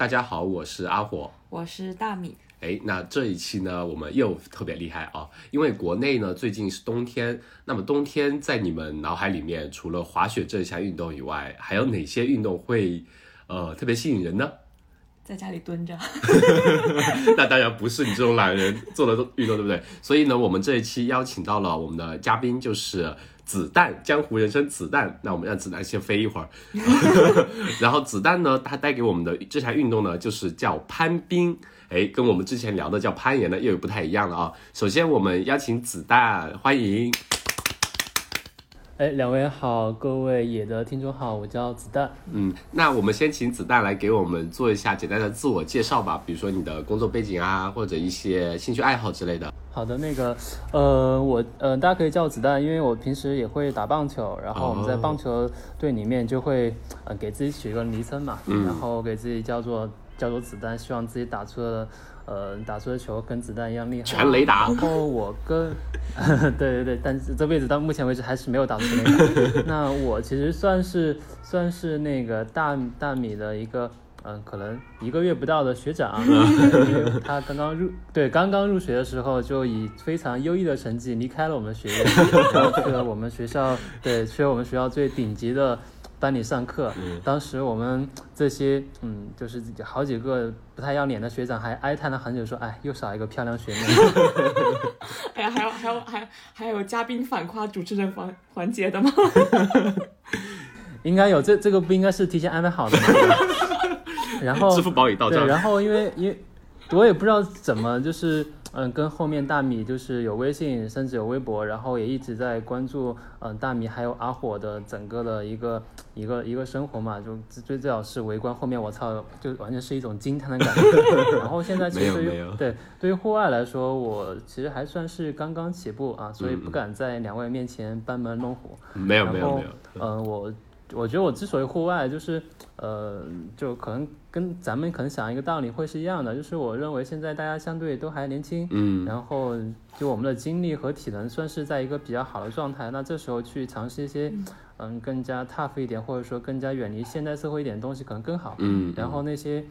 大家好，我是阿火，我是大米。哎，那这一期呢，我们又特别厉害啊，因为国内呢最近是冬天，那么冬天在你们脑海里面，除了滑雪这项运动以外，还有哪些运动会呃特别吸引人呢？在家里蹲着。那当然不是你这种懒人做的运动，对不对？所以呢，我们这一期邀请到了我们的嘉宾，就是子弹江湖人称子弹。那我们让子弹先飞一会儿，然后子弹呢，它带给我们的这项运动呢，就是叫攀冰。哎，跟我们之前聊的叫攀岩呢，又有不太一样了啊。首先，我们邀请子弹，欢迎。哎，两位好，各位野的听众好，我叫子弹。嗯，那我们先请子弹来给我们做一下简单的自我介绍吧，比如说你的工作背景啊，或者一些兴趣爱好之类的。好的，那个，呃，我，呃，大家可以叫我子弹，因为我平时也会打棒球，然后我们在棒球队里面就会，呃，给自己取一个昵称嘛，然后给自己叫做。叫做子弹，希望自己打出的，呃，打出的球跟子弹一样厉害。全雷达。然后我跟，对对对，但是这辈子到目前为止还是没有打出雷达。那我其实算是算是那个大大米的一个，嗯，可能一个月不到的学长。他刚刚入，对，刚刚入学的时候就以非常优异的成绩离开了我们学院，然后去了我们学校，对，去了我们学校最顶级的。班里上课，当时我们这些嗯，就是好几个不太要脸的学长还哀叹了很久，说：“哎，又少一个漂亮学妹。”哎呀，还有还有还还有嘉宾反夸主持人环环节的吗？应该有，这这个不应该是提前安排好的吗？然后支付宝已到账。对，然后因为因为我也不知道怎么就是。嗯，跟后面大米就是有微信，甚至有微博，然后也一直在关注，嗯，大米还有阿火的整个的一个一个一个生活嘛，就最最好是围观。后面我操，就完全是一种惊叹的感觉。然后现在其实对于对对于户外来说，我其实还算是刚刚起步啊，所以不敢在两位面前班门弄斧。没有没有没有。嗯，我。我觉得我之所以户外，就是，呃，就可能跟咱们可能想一个道理会是一样的，就是我认为现在大家相对都还年轻，嗯，然后就我们的精力和体能算是在一个比较好的状态，那这时候去尝试一些，嗯，更加 tough 一点，或者说更加远离现代社会一点东西可能更好，嗯，然后那些。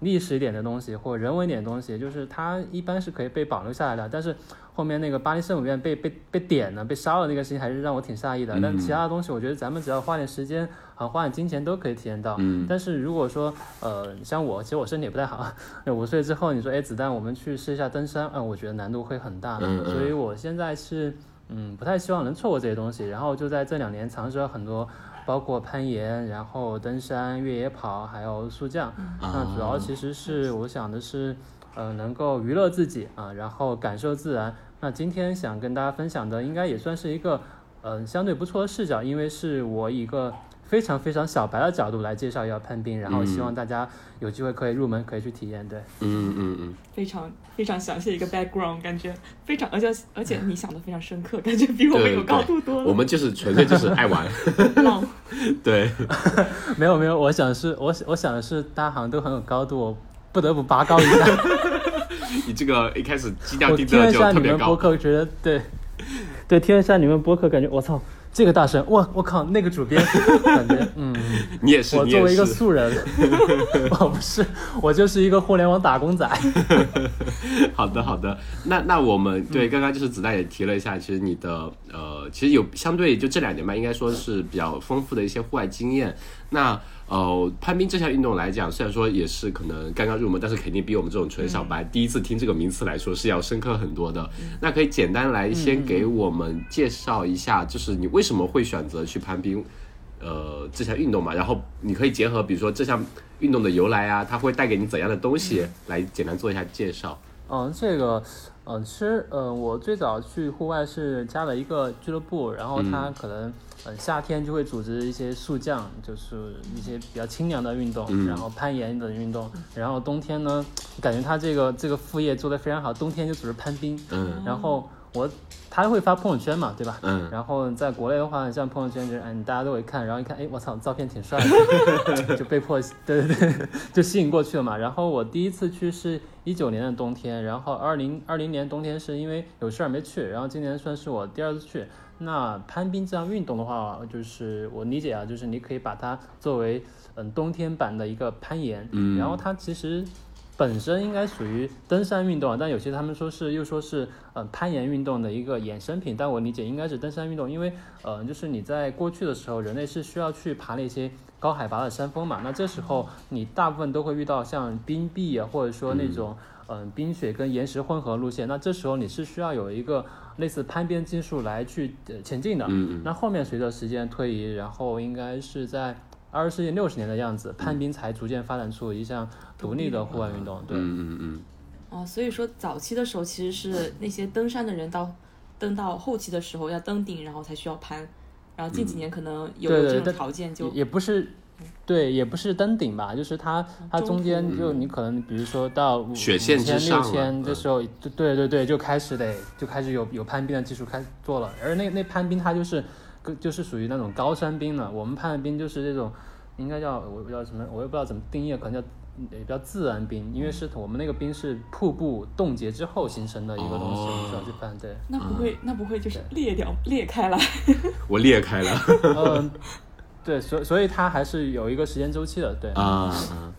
历史一点的东西或人文一点的东西，就是它一般是可以被保留下来的。但是后面那个巴黎圣母院被被被点了、被烧了那个事情，还是让我挺诧异的。但其他的东西，我觉得咱们只要花点时间啊，花点金钱都可以体验到。但是如果说呃，像我，其实我身体也不太好，五岁之后你说哎，子弹，我们去试一下登山，嗯，我觉得难度会很大。所以我现在是嗯，不太希望能错过这些东西。然后就在这两年尝试了很多。包括攀岩，然后登山、越野跑，还有速降。那主要其实是我想的是，呃，能够娱乐自己啊，然后感受自然。那今天想跟大家分享的，应该也算是一个，嗯，相对不错的视角，因为是我一个。非常非常小白的角度来介绍要攀冰，然后希望大家有机会可以入门，可以去体验。对，嗯嗯嗯，非常非常详细一个 background，感觉非常，而且而且你想的非常深刻，感觉比我们有高度多了。我们就是纯粹就是爱玩，对，没有没有，我想是我我想的是大家好像都很有高度，我不得不拔高一下。你这个一开始基调定的就特别高。听了一下你们播客，觉得对对，听了一下你们播客，感觉我操。这个大神，我我靠，那个主编，感觉嗯，你也是，我作为一个素人，我不是，我就是一个互联网打工仔。好的好的，那那我们对刚刚就是子弹也提了一下，其实你的呃，其实有相对就这两年吧，应该说是比较丰富的一些户外经验。那呃，攀冰这项运动来讲，虽然说也是可能刚刚入门，但是肯定比我们这种纯小白第一次听这个名词来说是要深刻很多的。那可以简单来先给我们介绍一下，就是你为什么会选择去攀冰，呃，这项运动嘛？然后你可以结合比如说这项运动的由来啊，它会带给你怎样的东西，来简单做一下介绍。嗯，这个，嗯，其实，嗯，我最早去户外是加了一个俱乐部，然后他可能。嗯，夏天就会组织一些速降，就是一些比较清凉的运动，然后攀岩等运动。然后冬天呢，感觉他这个这个副业做得非常好，冬天就组织攀冰。嗯，然后我他会发朋友圈嘛，对吧？嗯，然后在国内的话，像朋友圈就是，嗯，大家都会看，然后一看，哎，我操，照片挺帅的，就被迫，对对 对，就吸引过去了嘛。然后我第一次去是一九年的冬天，然后二零二零年冬天是因为有事儿没去，然后今年算是我第二次去。那攀冰这项运动的话，就是我理解啊，就是你可以把它作为嗯冬天版的一个攀岩，嗯然后它其实本身应该属于登山运动，但有些他们说是又说是呃攀岩运动的一个衍生品，但我理解应该是登山运动，因为呃就是你在过去的时候，人类是需要去爬那些高海拔的山峰嘛，那这时候你大部分都会遇到像冰壁啊，或者说那种嗯、冰雪跟岩石混合路线，那这时候你是需要有一个类似攀边技术来去呃前进的。嗯嗯那后面随着时间推移，然后应该是在二十世纪六十年的样子，攀冰才逐渐发展出一项独立的户外运动。对，嗯嗯嗯，哦，所以说早期的时候其实是那些登山的人到登到后期的时候要登顶，然后才需要攀，然后近几年可能有有这种对对。但条件就也也不是，对，也不是登顶吧，就是它它中中间就你可能比如说到五雪线之千六千这嗯时候，对对对对，就开始得就开始有有攀冰的技术开始做了，而那那攀冰它就是跟就是属于那种高山冰了，我们攀的冰就是这种应该叫我也不知道什么，我也不知道怎么定义，可能叫。也叫自然冰，因为是我们那个冰是瀑布冻结之后形成的一个东西，哦需要去攀。对，那不会那不会就是裂掉裂开了？我裂开了嗯，对，所所以它还是有一个时间周期的，对。啊啊。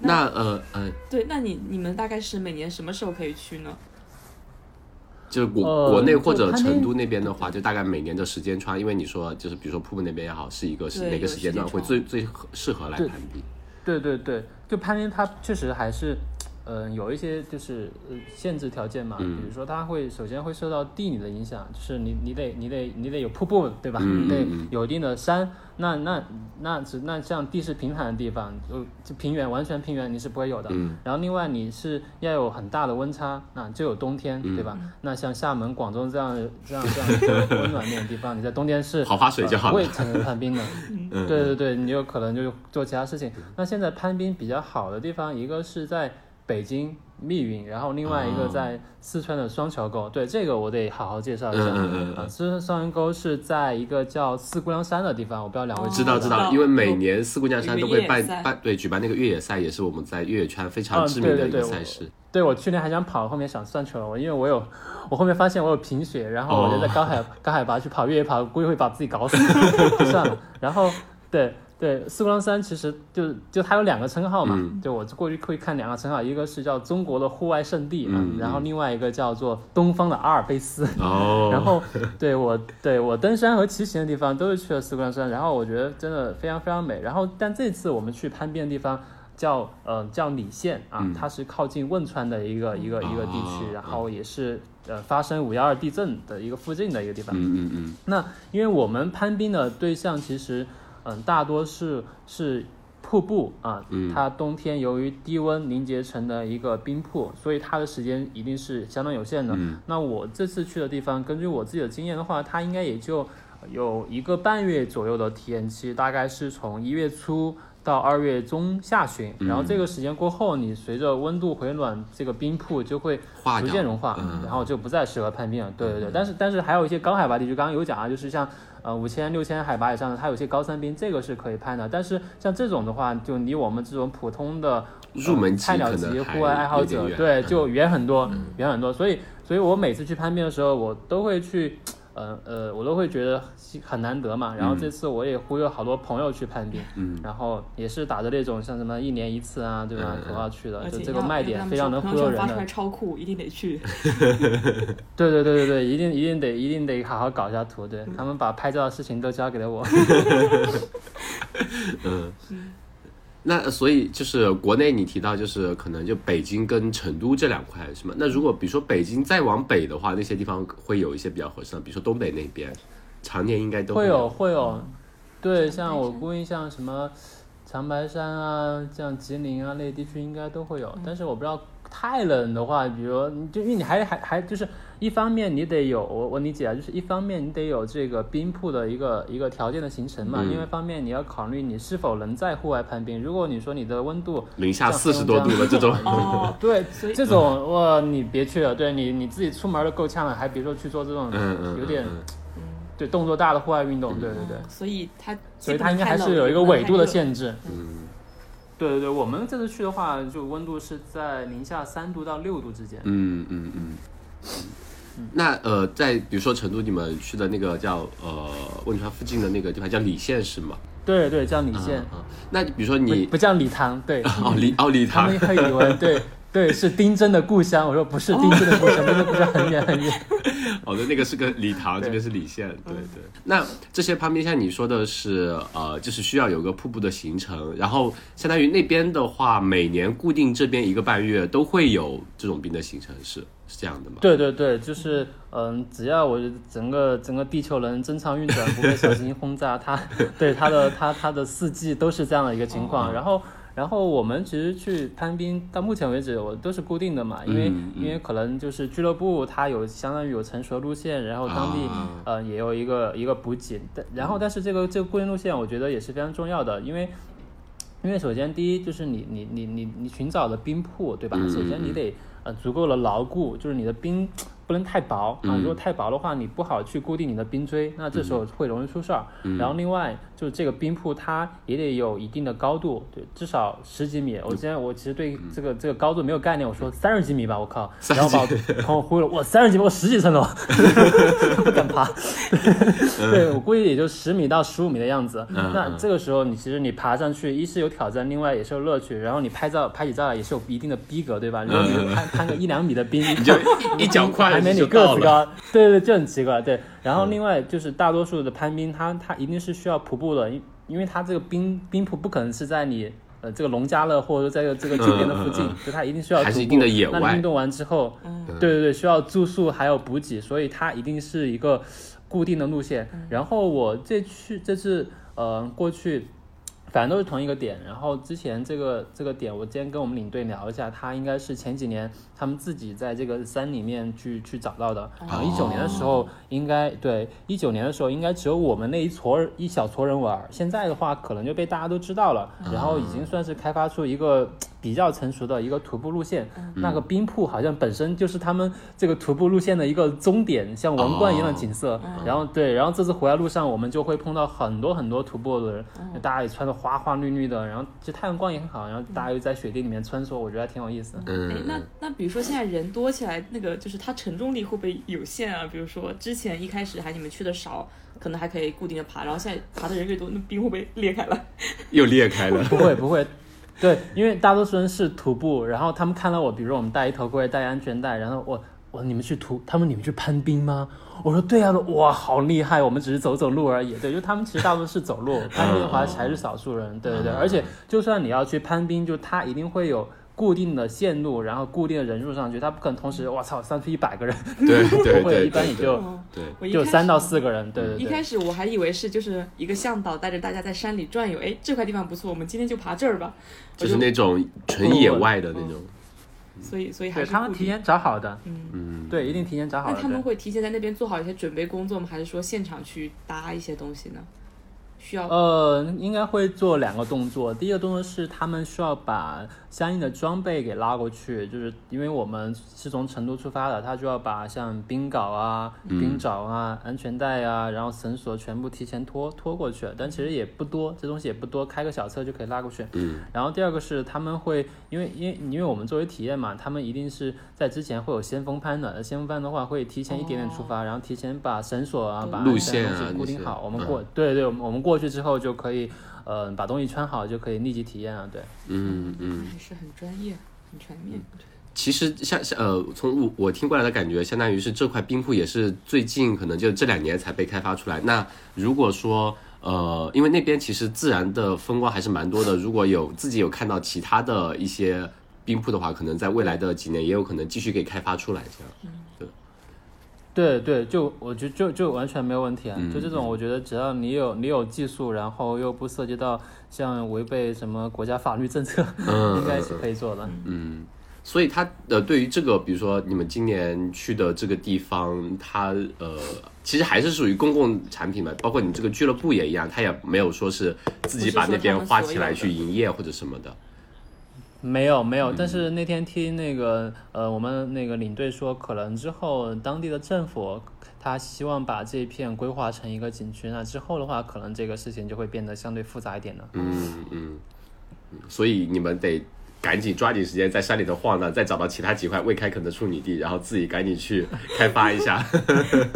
那呃呃，对，那你你们大概是每年什么时候可以去呢？就是国、呃国内或者成都那边的话，就大概每年的时间窗，因为你说就是比如说瀑布那边也好，是一个是哪个时间段会最最合适合来攀比？对对对，就攀冰它确实还是，嗯、有一些就是呃限制条件嘛，嗯比如说它会首先会受到地理的影响，就是你你得你得你得有瀑布对吧？嗯你得有一定的山，那那那只那像地势平坦的地方，就就平原完全平原你是不会有的。嗯然后另外你是要有很大的温差，那就有冬天，嗯对吧？那像厦门、广州这样这样这样温暖点的地方，你在冬天是 好滑水就好了呃不会产生攀冰的。嗯，对对对，你有可能就做其他事情。那现在攀冰比较好的地方，一个是在北京密云，然后另外一个哦在四川的双桥沟。对，这个我得好好介绍一下。嗯嗯嗯嗯啊，四川双桥沟是在一个叫四姑娘山的地方，我不知道两位哦知道知道，因为每年四姑娘山都会办办对举办那个越野赛，也是我们在越野圈非常嗯知名的一对对对个赛事。对我去年还想跑，后面想算球了，我因为我有，我后面发现我有贫血，然后我就在高海、高海拔去跑越野跑，估计会把自己搞死，就 算了。然后对对，四姑娘山其实就就它有两个称号嘛，嗯就我过去会看两个称号，一个是叫中国的户外圣地啊，嗯然后另外一个叫做东方的阿尔卑斯。哦，然后对我对我登山和骑行的地方都是去了四姑娘山，然后我觉得真的非常非常美。然后但这次我们去攀冰的地方叫呃叫理县啊，嗯它是靠近汶川的一个一个一个地哦区，然后也是呃发生五幺二地震的一个附近的一个地方。嗯嗯嗯那因为我们攀冰的对象其实，嗯，大多是是瀑布啊，嗯它冬天由于低温凝结成的一个冰瀑，所以它的时间一定是相当有限的。嗯那我这次去的地方，根据我自己的经验的话，它应该也就有一个半月左右的体验期，大概是从一月初。到二月中下旬，然后这个时间过后，你随着温度回暖，这个冰瀑就会逐渐融化，嗯然后就不再适合攀冰了。对对对，但是但是还有一些高海拔地区，刚刚有讲啊，就是像呃五千六千海拔以上的，它有些高山冰，这个是可以攀的。但是像这种的话，就离我们这种普通的入门菜鸟级户外爱好者，对，嗯就远很多，远很多。所以所以我每次去攀冰的时候，我都会去。呃呃，我都会觉得很难得嘛。然后这次我也忽悠好多朋友去攀冰，嗯然后也是打着那种像什么一年一次啊，对吧嗯？口号去的，就这个卖点非常能忽悠人的发出来。超酷，一定得去。对对对对对，一定一定得一定得好好搞一下图，对他们把拍照的事情都交给了我。嗯。那所以就是国内你提到就是可能就北京跟成都这两块是吗？那如果比如说北京再往北的话，那些地方会有一些比较合适的，比如说东北那边，常年应该都会有有。会有，对，像我估计像什么长白山啊，像吉林啊那些地区应该都会有，但是我不知道太冷的话，比如你就因为你还还还就是一方面你得有我我理解啊，就是一方面你得有这个冰铺的一个一个条件的形成嘛，嗯另外一方面你要考虑你是否能在户外攀冰。如果你说你的温度零下四十多度的这种，哦，对这种哇，你别去了，对你你自己出门都够呛了，还别说去做这种有点嗯对动作大的户外运动，对对对。哦所以它所以它应该还是有一个纬度的限制。嗯对对对，我们这次去的话，就温度是在零下三度到六度之间。嗯嗯嗯。那呃，在比如说成都，你们去的那个叫呃汶川附近的那个地方叫礼县是吗？对对，叫礼县，啊那比如说你不叫礼堂，对，哦礼哦礼堂他们会以为对对是丁真的故乡，我说不是丁真的故乡，丁真的故乡很远很远。好的，那个是个礼堂，这边是礼县，对对。那这些旁边像你说的是，呃，就是需要有个瀑布的形成，然后相当于那边的话，每年固定这边一个半月都会有这种冰的形成，是是这样的吗？对对对，就是嗯，只要我整个整个地球能正常运转，不被小行星轰炸，它对它的它它的四季都是这样的一个情况。然后然后我们其实去攀冰，到目前为止我都是固定的嘛，因为、嗯嗯因为可能就是俱乐部它有相当于有成熟的路线，然后当地、啊呃也有一个一个补给，但然后但是这个这个固定路线我觉得也是非常重要的，因为。因为首先第一就是你你你你你寻找的冰铺对吧？嗯首先你得呃足够的牢固，就是你的冰不能太薄啊，嗯如果太薄的话，你不好去固定你的冰锥，那这时候会容易出事儿。嗯然后另外就是这个冰铺它也得有一定的高度，对，至少十几米。我现在我其实对这个这个高度没有概念，我说三十几米吧，我靠，然后把我朋友忽悠了，我三十几米，我十几层楼，不敢爬。对我估计也就十米到十五米的样子。嗯那这个时候你其实你爬上去，一是有挑战，另外也是有乐趣。然后你拍照拍起照来也是有一定的逼格，对吧？如果你攀攀个一两米的冰，你就一一脚快 还没你个子高，对对，就很奇怪。对，然后另外就是大多数的攀冰，它它一定是需要徒步的，因因为它这个冰冰瀑不可能是在你。呃，这个农家乐或者说在这个酒店的附近，嗯嗯。就它一定需要徒步还是一定的野。外。那运动完之后，嗯。对对对，需要住宿还有补给，所以它一定是一个固定的路线。然后我这去这次呃过去，反正都是同一个点。然后之前这个这个点，我今天跟我们领队聊一下，他应该是前几年他们自己在这个山里面去去找到的。然后一九年的时候，应该对一九年的时候应该只有我们那一撮一小撮人玩，现在的话可能就被大家都知道了，然后已经算是开发出一个。比较成熟的一个徒步路线，那个冰瀑好像本身就是他们这个徒步路线的一个终点，像王冠一样的景色。然后对，然后这次回来路上我们就会碰到很多很多徒步的人，大家也穿的花花绿绿的，然后其实太阳光也很好，然后大家又在雪地里面穿梭，我觉得还挺有意思嗯，，那那比如说现在人多起来，那个就是它承重力会不会有限啊？比如说之前一开始还你们去的少，可能还可以固定的爬，然后现在爬的人越多，那冰会不会裂开了？又裂开了。不会不会，对，因为大多数人是徒步，然后他们看到我，比如说我们戴一头盔、戴安全带，然后我我你们去徒，他们你们去攀冰吗？我说对啊，哇，好厉害，我们只是走走路而已。对，就他们其实大多是走路，攀冰的话还是少数人。对对对，而且就算你要去攀冰，就他一定会有。固定的线路，然后固定的人数上去，他不可能同时，我操，上去一百个人，对对，对，一般也就哦对。就三到四个人，对对一。开始我还以为是就是一个向导带着大家在山里转悠，哎，这块地方不错，我们今天就爬这儿吧。就是 那种纯野外的那种，所以所以还是。他们提前找好的，嗯，嗯，对，一定提前找好的。那他们会提前在那边做好一些准备工作吗？还是说现场去搭一些东西呢？需要呃，应该会做两个动作。第一个动作是他们需要把相应的装备给拉过去，就是因为我们是从成都出发的，他就要把像冰镐啊、冰爪啊、安全带啊，然后绳索全部提前拖拖过去。但其实也不多，这东西也不多，开个小车就可以拉过去。嗯，然后第二个是他们会，因为因为因为我们作为体验嘛，他们一定是在之前会有先锋攀的，先锋攀的话会提前一点点出发，然后提前把绳索啊、把路线啊固定好。我们嗯过，对对，我们我们过去之后就可以，呃，把东西穿好就可以立即体验了。对，嗯嗯。还是很专业、很全面。其实像像呃，从我我听过来的感觉，相当于是这块冰库也是最近可能就这两年才被开发出来。那如果说呃，因为那边其实自然的风光还是蛮多的，如果有自己有看到其他的一些冰库的话，可能在未来的几年也有可能继续给开发出来这样。对对对，就我觉得就就完全没有问题啊。嗯就这种，我觉得只要你有你有技术，然后又不涉及到像违背什么国家法律政策，嗯 应该是可以做的。嗯，所以他呃，对于这个，比如说你们今年去的这个地方，它呃，其实还是属于公共产品嘛，包括你这个俱乐部也一样，他也没有说是自己把那边花起来去营业或者什么的。没有没嗯有，但是那天听那个呃，我们那个领队说，可能之后当地的政府他希望把这一片规划成一个景区，那之后的话，可能这个事情就会变得相对复杂一点了。嗯嗯嗯，所以你们得赶紧抓紧时间在山里头晃荡，再找到其他几块未开垦的处女地，然后自己赶紧去开发一下。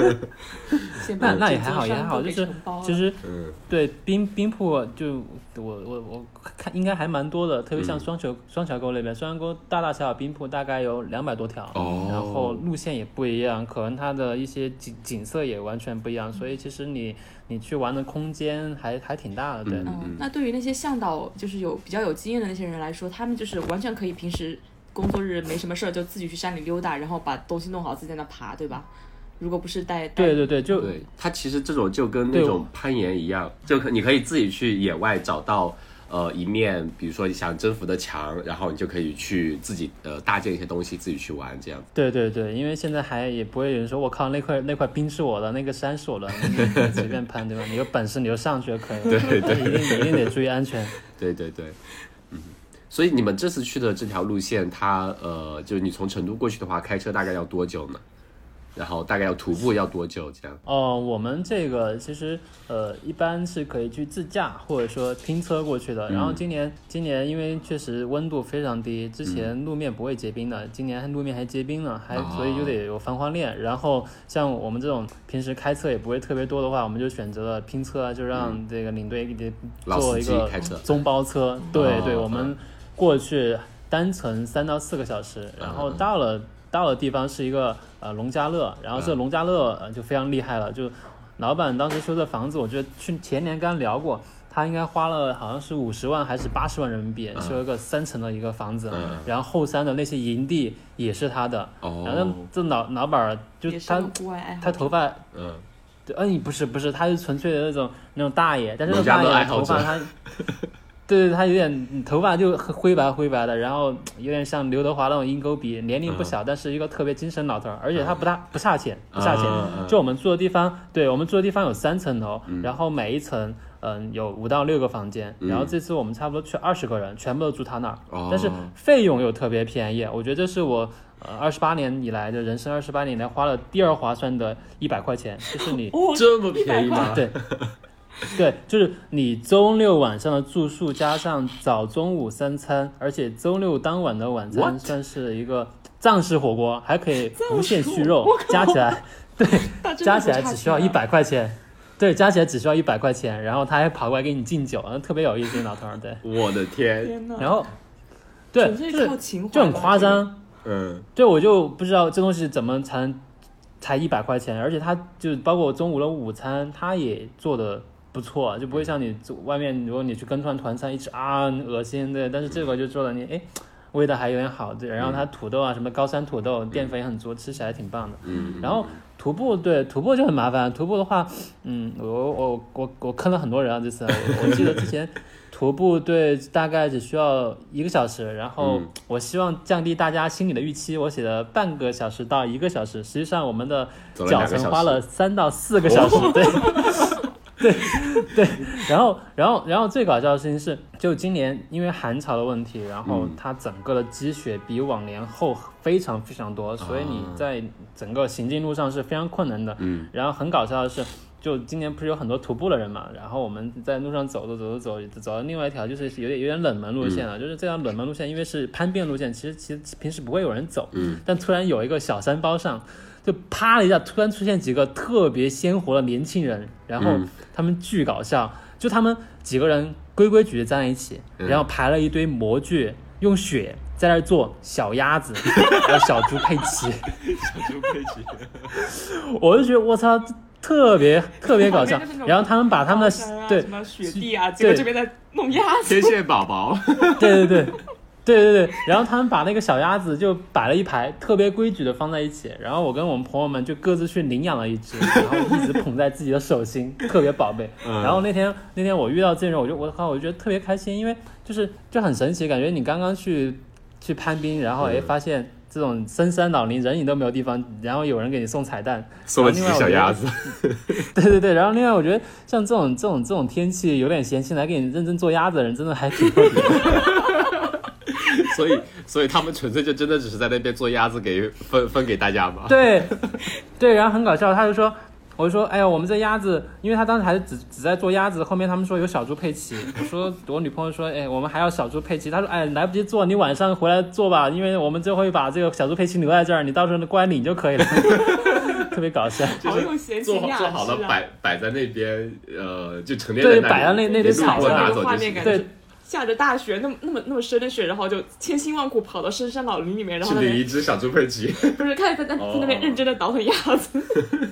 那那也还好，也还好，就是其实嗯对冰冰瀑就我我我看应该还蛮多的，特别像双桥、双桥沟那边，双桥沟大大小小冰瀑大概有两百多条，哦然后路线也不一样，可能它的一些景景色也完全不一样，所以其实你你去玩的空间还还挺大的，对。那对于那些向导，就是有比较有经验的那些人来说，他们就是完全可以平时工作日没什么事儿就自己去山里溜达，然后把东西弄好自己在那爬，对吧？如果不是带带对对对，就对，它其实这种就跟那种攀岩一样，就可你可以自己去野外找到呃一面，比如说你想征服的墙，然后你就可以去自己呃搭建一些东西，自己去玩这样。对对对，因为现在还也不会有人说，我靠，那块那块冰是我的，那个山是我的，随便攀，对吧？你有本事你就上去就可以 了，对对一定一定得注意安全。对对对，嗯。所以你们这次去的这条路线，它呃，就是你从成都过去的话，开车大概要多久呢？然后大概要徒步要多久？这样？哦，我们这个其实呃，一般是可以去自驾或者说拼车过去的。然后今年今年因为确实温度非常低，之前路面不会结冰的，今年路面还结冰了，还所以就得有防滑链。然后像我们这种平时开车也不会特别多的话，我们就选择了拼车，就让这个领队给老司做一个中包车。对对，哦我们过去单程三到四个小时，然后到了。到的地方是一个呃农家乐，然后这个农家乐呃就非常厉害了，就老板当时修的房子，我觉得去前年刚聊过，他应该花了好像是五十万还是八十万人民币修一个三层的一个房子，嗯。然后后山的那些营地也是他的，然后哦，这老老板就他。他头发嗯，对，嗯，不是不是，他是纯粹的那种那种大爷，但是那种大爷头发他，对对，他有点头发就灰白灰白的，然后有点像刘德华那种鹰钩鼻，年龄不小，但是一个特别精神老头儿，而且他不大不差钱，不差钱。就我们住的地方，对我们住的地方有三层楼，然后每一层。嗯，有五到六个房间，然后这次我们差不多去二十个人，全部都住他那儿，哦但是费用又特别便宜，我觉得这是我呃二十八年以来的人生二十八年以来花了第二划算的一百块钱，就是你哦，这么便宜吗？对，对，就是你周六晚上的住宿加上早中午三餐，而且周六当晚的晚餐算是一个藏式火锅，还可以无限续肉 加起来对 加起来只需要一百块钱。对，加起来只需要一百块钱，然后他还跑过来给你敬酒，特别有意思，老头儿。对，我的天，天，然后对，就是就很夸张。嗯，对，我就不知道这东西怎么才能才一百块钱，而且他就包括中午的午餐，他也做的不错，就不会像你外面，如果你去跟团团餐一吃啊恶心对，但是这个就做了你哎味道还有点好，对，然后它土豆啊什么高山土豆淀粉也很足，吃起来挺棒的。嗯，然后徒步对徒步就很麻烦，徒步的话，嗯，我我我我坑了很多人啊，这次我我记得之前徒步对大概只需要一个小时，然后嗯我希望降低大家心理的预期，我写了半个小时到一个小时，实际上我们的脚程花了三到四个小时，对。对对，然后然后然后最搞笑的事情是，就今年因为寒潮的问题，然后嗯它整个的积雪比往年厚非常非常多，所以你啊在整个行进路上是非常困难的。嗯，然后很搞笑的是，就今年不是有很多徒步的人嘛，然后我们在路上走着走着走着走到另外一条就是有点有点冷门路线了，就是这条冷门路线因为是攀变路线，其实其实平时不会有人走，嗯，但突然有一个小山包上。就啪了一下，突然出现几个特别鲜活的年轻人，然后嗯。他们巨搞笑，就他们几个人规规矩矩站在一起，嗯。然后排了一堆模具，用雪在那儿做小鸭子，还有小猪佩奇，小猪佩奇。我就觉得我操，特别特别搞笑然后他们把他们的对什么雪地啊，结果这边在弄鸭子，天线宝宝，对 对对。对对对，然后他们把那个小鸭子就摆了一排，特别规矩的放在一起。然后我跟我们朋友们就各自去领养了一只，然后一直捧在自己的手心，特别宝贝。嗯然后那天那天我遇到这种，我就我靠，我就觉得特别开心，因为就是就很神奇，感觉你刚刚去去攀冰，然后哎嗯发现这种深山老林人影都没有地方，然后有人给你送彩蛋，送了几只小鸭子，对对对，然后另外我觉得像这种这种这种天气有点闲心来给你认真做鸭子的人，真的还挺特别的。所以 所以他们纯粹就真的只是在那边做鸭子给分分给大家嘛。对，对，然后很搞笑，他就说，我就说，哎呀，我们这鸭子，因为他当时还是只只在做鸭子，后面他们说有小猪佩奇，我说我女朋友说，哎，我们还要小猪佩奇，他说，哎，来不及做，你晚上回来做吧，因为我们就会把这个小猪佩奇留在这儿，你到时候过来领就可以了，特别搞笑。好用闲做做好了！摆摆在那边，呃，就陈列对在摆到那那堆路过草上拿走就行画面感。对觉下着大雪，那么那么那么深的雪，然后就千辛万苦跑到深山老林里面，然后去领一只小猪佩奇，不是看在在 在那边哦认真的倒腾鸭子，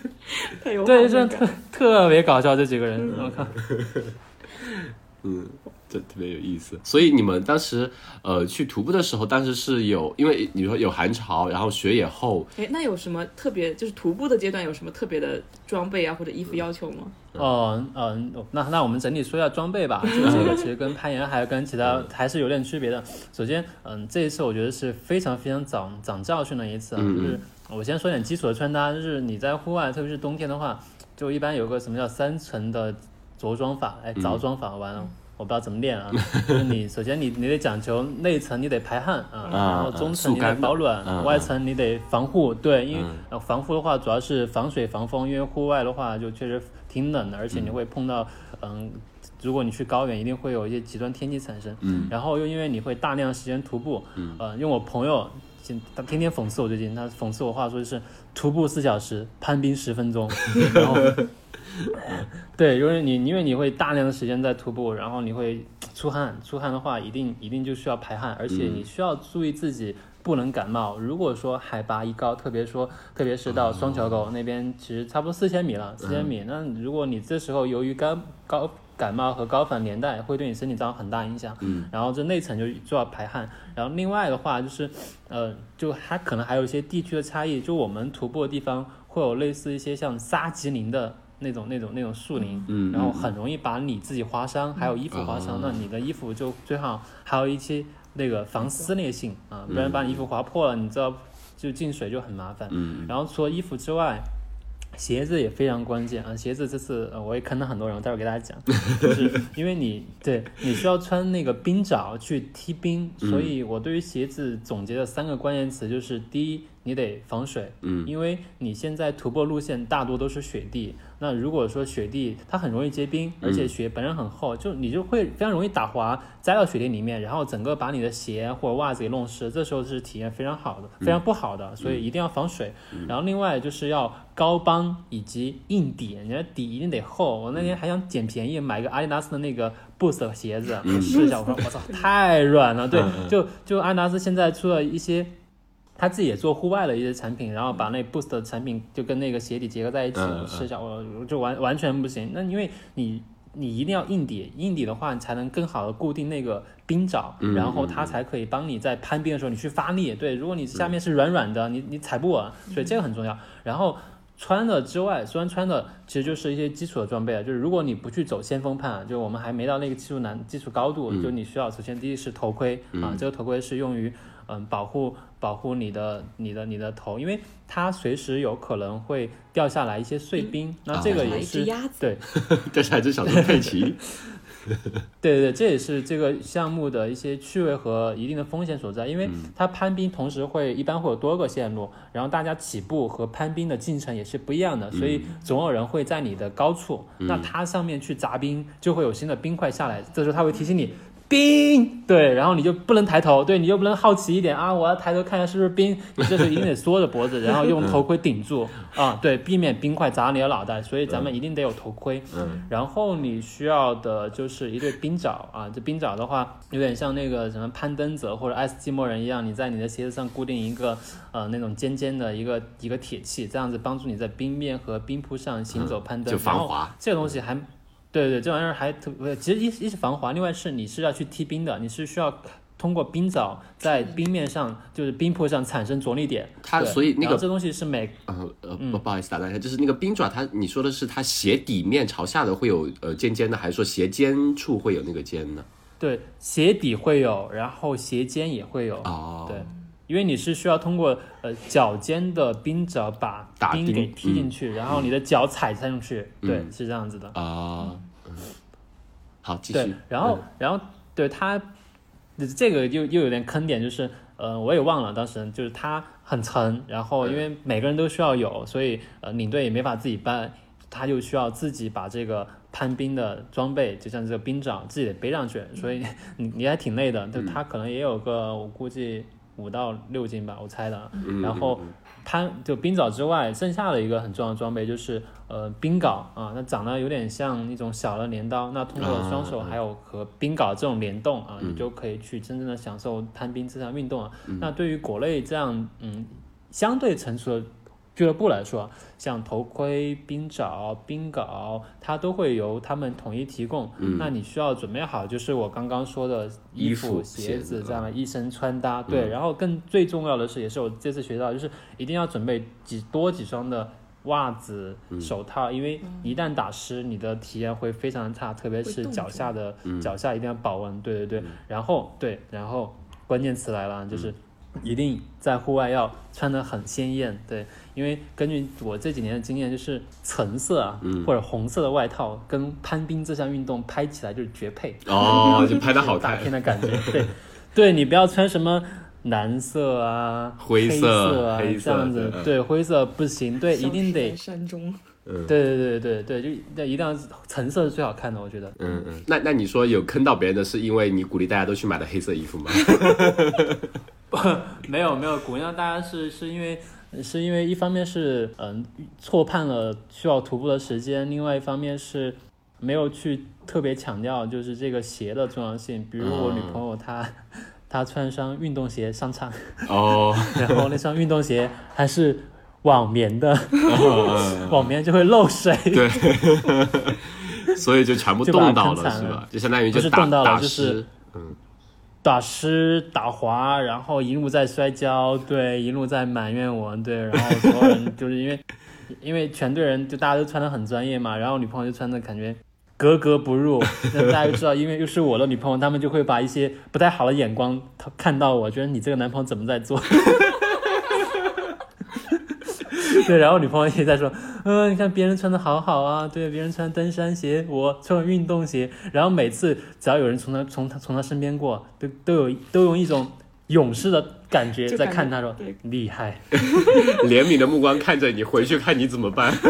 太有对，面真的特。特别搞笑，这几个人，我靠。嗯，这特别有意思。所以你们当时呃去徒步的时候，当时是有，因为你说有寒潮，然后雪也厚，哎，那有什么特别？就是徒步的阶段有什么特别的装备啊或者衣服要求吗？哦，嗯、那那我们整体说一下装备吧。就这个其实跟攀岩还有跟其他还是有点区别的。首先，嗯，这一次我觉得是非常非常长长教训的一次啊，就是我先说点基础的穿搭，就是你在户外，特别是冬天的话，就一般有个什么叫三层的着装法，哎，着装法完了。我不知道怎么练啊，就是你首先你你得讲求内层你得排汗啊，然后中层你得保暖，外层你得防护，对，因为防护的话主要是防水防风，因为户外的话就确实挺冷的，而且你会碰到嗯。如果你去高原，一定会有一些极端天气产生。嗯，然后又因为你会大量时间徒步，嗯，呃，用我朋友，现他天天讽刺我最近，他讽刺我话说就是徒步四小时，攀冰十分钟，然后，对，因为你因为你会大量的时间在徒步，然后你会出汗，出汗的话一定一定就需要排汗，而且你需要注意自己。不能感冒。如果说海拔一高，特别说，特别是到双桥沟那边，其实差不多四千米了，四千米。那如果你这时候由于高高感冒和高反连带，会对你身体造成很大影响。嗯，然后这内层就就要排汗。然后另外的话就是，呃，就还可能还有一些地区的差异，就我们徒步的地方会有类似一些像沙棘林的。那种、那种、那种树林，嗯然后很容易把你自己划伤，还有衣服划伤。哦那你的衣服就最好还有一些那个防撕裂性啊，不然把你衣服划破了，你知道就进水就很麻烦。嗯然后除了衣服之外，鞋子也非常关键啊！鞋子这次呃我也坑了很多人，我待会儿给大家讲，就是 因为你对你需要穿那个冰爪去踢冰，所以我对于鞋子总结的三个关键词，就是第一，你得防水，嗯因为你现在徒步路线大多都是雪地，那如果说雪地它很容易结冰，而且雪本身很厚，就你就会非常容易打滑，栽到雪地里面，然后整个把你的鞋或者袜子给弄湿，这时候是体验非常好的，非常不好的，所以一定要防水。然后另外就是要高帮以及硬底，你的底一定得厚。我那天还想捡便宜买一个阿迪达斯的那个 Boost 鞋子，我试一下，我说我操太软了，对，就就阿迪达斯现在出了一些。他自己也做户外的一些产品，然后把那 Boost 的产品就跟那个鞋底结合在一起，试一下，我我就完完全不行。那因为你你一定要硬底，硬底的话，你才能更好的固定那个冰爪，嗯然后它才可以帮你在攀冰的时候你去发力。对，如果你下面是软软的，你你踩不稳，所以这个很重要。然后穿的之外，虽然穿的其实就是一些基础的装备啊，就是如果你不去走先锋派啊，就我们还没到那个技术难、技术高度，就你需要首先第一是头盔啊，这个头盔是用于嗯保护保护你的你的你的头，因为它随时有可能会掉下来一些碎冰，那这个也是只鸭子，对。这是还只小猪佩奇，对对对，这也是这个项目的一些趣味和一定的风险所在，因为它攀冰同时会一般会有多个线路，然后大家起步和攀冰的进程也是不一样的，所以总有人会在你的高处，那它上面去砸冰就会有新的冰块下来，这时候它会提醒你。冰，对，然后你就不能抬头，对，你又不能好奇一点啊，我要抬头看一下是不是冰，你这时候一定得缩着脖子，然后用头盔顶住 啊，对，避免冰块砸你的脑袋，所以咱们一定得有头盔。嗯然后你需要的就是一对冰爪啊，这冰爪的话，有点像那个什么攀登者或者爱斯基摩人一样，你在你的鞋子上固定一个呃那种尖尖的一个一个铁器，这样子帮助你在冰面和冰铺上行走攀登。就防滑这个东西还。对对，这玩意儿还特别，其实一一是防滑，另外是你是要去踢冰的，你是需要通过冰爪在冰面上，就是冰坡上产生着力点。它所以那个这东西是每呃呃不不好意思打断一下，就是那个冰爪，它你说的是它鞋底面朝下的会有呃尖尖的，还是说鞋尖处会有那个尖呢？对鞋底会有，然后鞋尖也会有。哦，对，因为你是需要通过呃脚尖的冰爪把冰冰给踢进去，然后你的脚踩上去，对，是这样子的。啊，嗯，好，继对续，，然后然后对他这个又又有点坑点，就是呃我也忘了当时就是他很沉，然后因为每个人都需要有，所以呃领队也没法自己搬。他就需要自己把这个攀冰的装备，就像这个冰爪自己得背上去，所以 你你还挺累的。就他可能也有个我估计五到六斤吧，我猜的。嗯然后攀就冰爪之外，剩下的一个很重要的装备就是呃冰镐啊，那长得有点像一种小的镰刀，那通过双手啊还有和冰镐这种联动啊，嗯你就可以去真正的享受攀冰这项运动啊。那对于国内这样嗯相对成熟的俱乐部来说，像头盔、冰爪、冰镐，它都会由他们统一提供。那你需要准备好，就是我刚刚说的衣衣服鞋鞋子子这样的一身穿搭。对，然后更最重要的是，也是我这次学到，就是一定要准备几多几双的。袜子、手套，因为一旦打湿，你的体验会非常差，特别是脚下的脚下一定要保温。对对对，然后对，然后关键词来了，就是一定在户外要穿得很鲜艳，对，因为根据我这几年的经验，就是橙色啊、或者红色的外套跟攀冰这项运动拍起来就是绝配，哦，就拍的好看大片。的感觉，对，对你不要穿什么。蓝色啊，灰色色啊，黑色这样子对，灰色不行，对，一定得，山中。嗯对对对对对，就那一定要橙色是最好看的，我觉得。嗯嗯，那那你说有坑到别人的是因为你鼓励大家都去买的黑色衣服吗？没有没有，鼓励大家是是因为是因为一方面是嗯错判了需要徒步的时间，另外一方面是没有去特别强调就是这个鞋的重要性。比如我女朋友她、她穿双运动鞋上场，哦，然后那双运动鞋还是网棉的，嗯 网棉就会漏水。对，所以就全部冻到了，是吧？就相当于不就是打冻到了打就是湿，嗯，打湿打滑，然后一路在摔跤，对，一路在埋怨我，对，然后所有人就是因为因为全队人就大家都穿的很专业嘛，然后女朋友就穿的感觉格格不入，那大家就知道，因为又是我的女朋友，他们就会把一些不太好的眼光 看到我，觉得你这个男朋友怎么在做？对，然后女朋友也在说，嗯、你看别人穿的好好啊，对，别人穿登山鞋，我穿运动鞋，然后每次只要有人从他从他从他身边过，都都有都用一种勇士的感觉在看他说对厉害，怜悯的目光看着你，回去看你怎么办。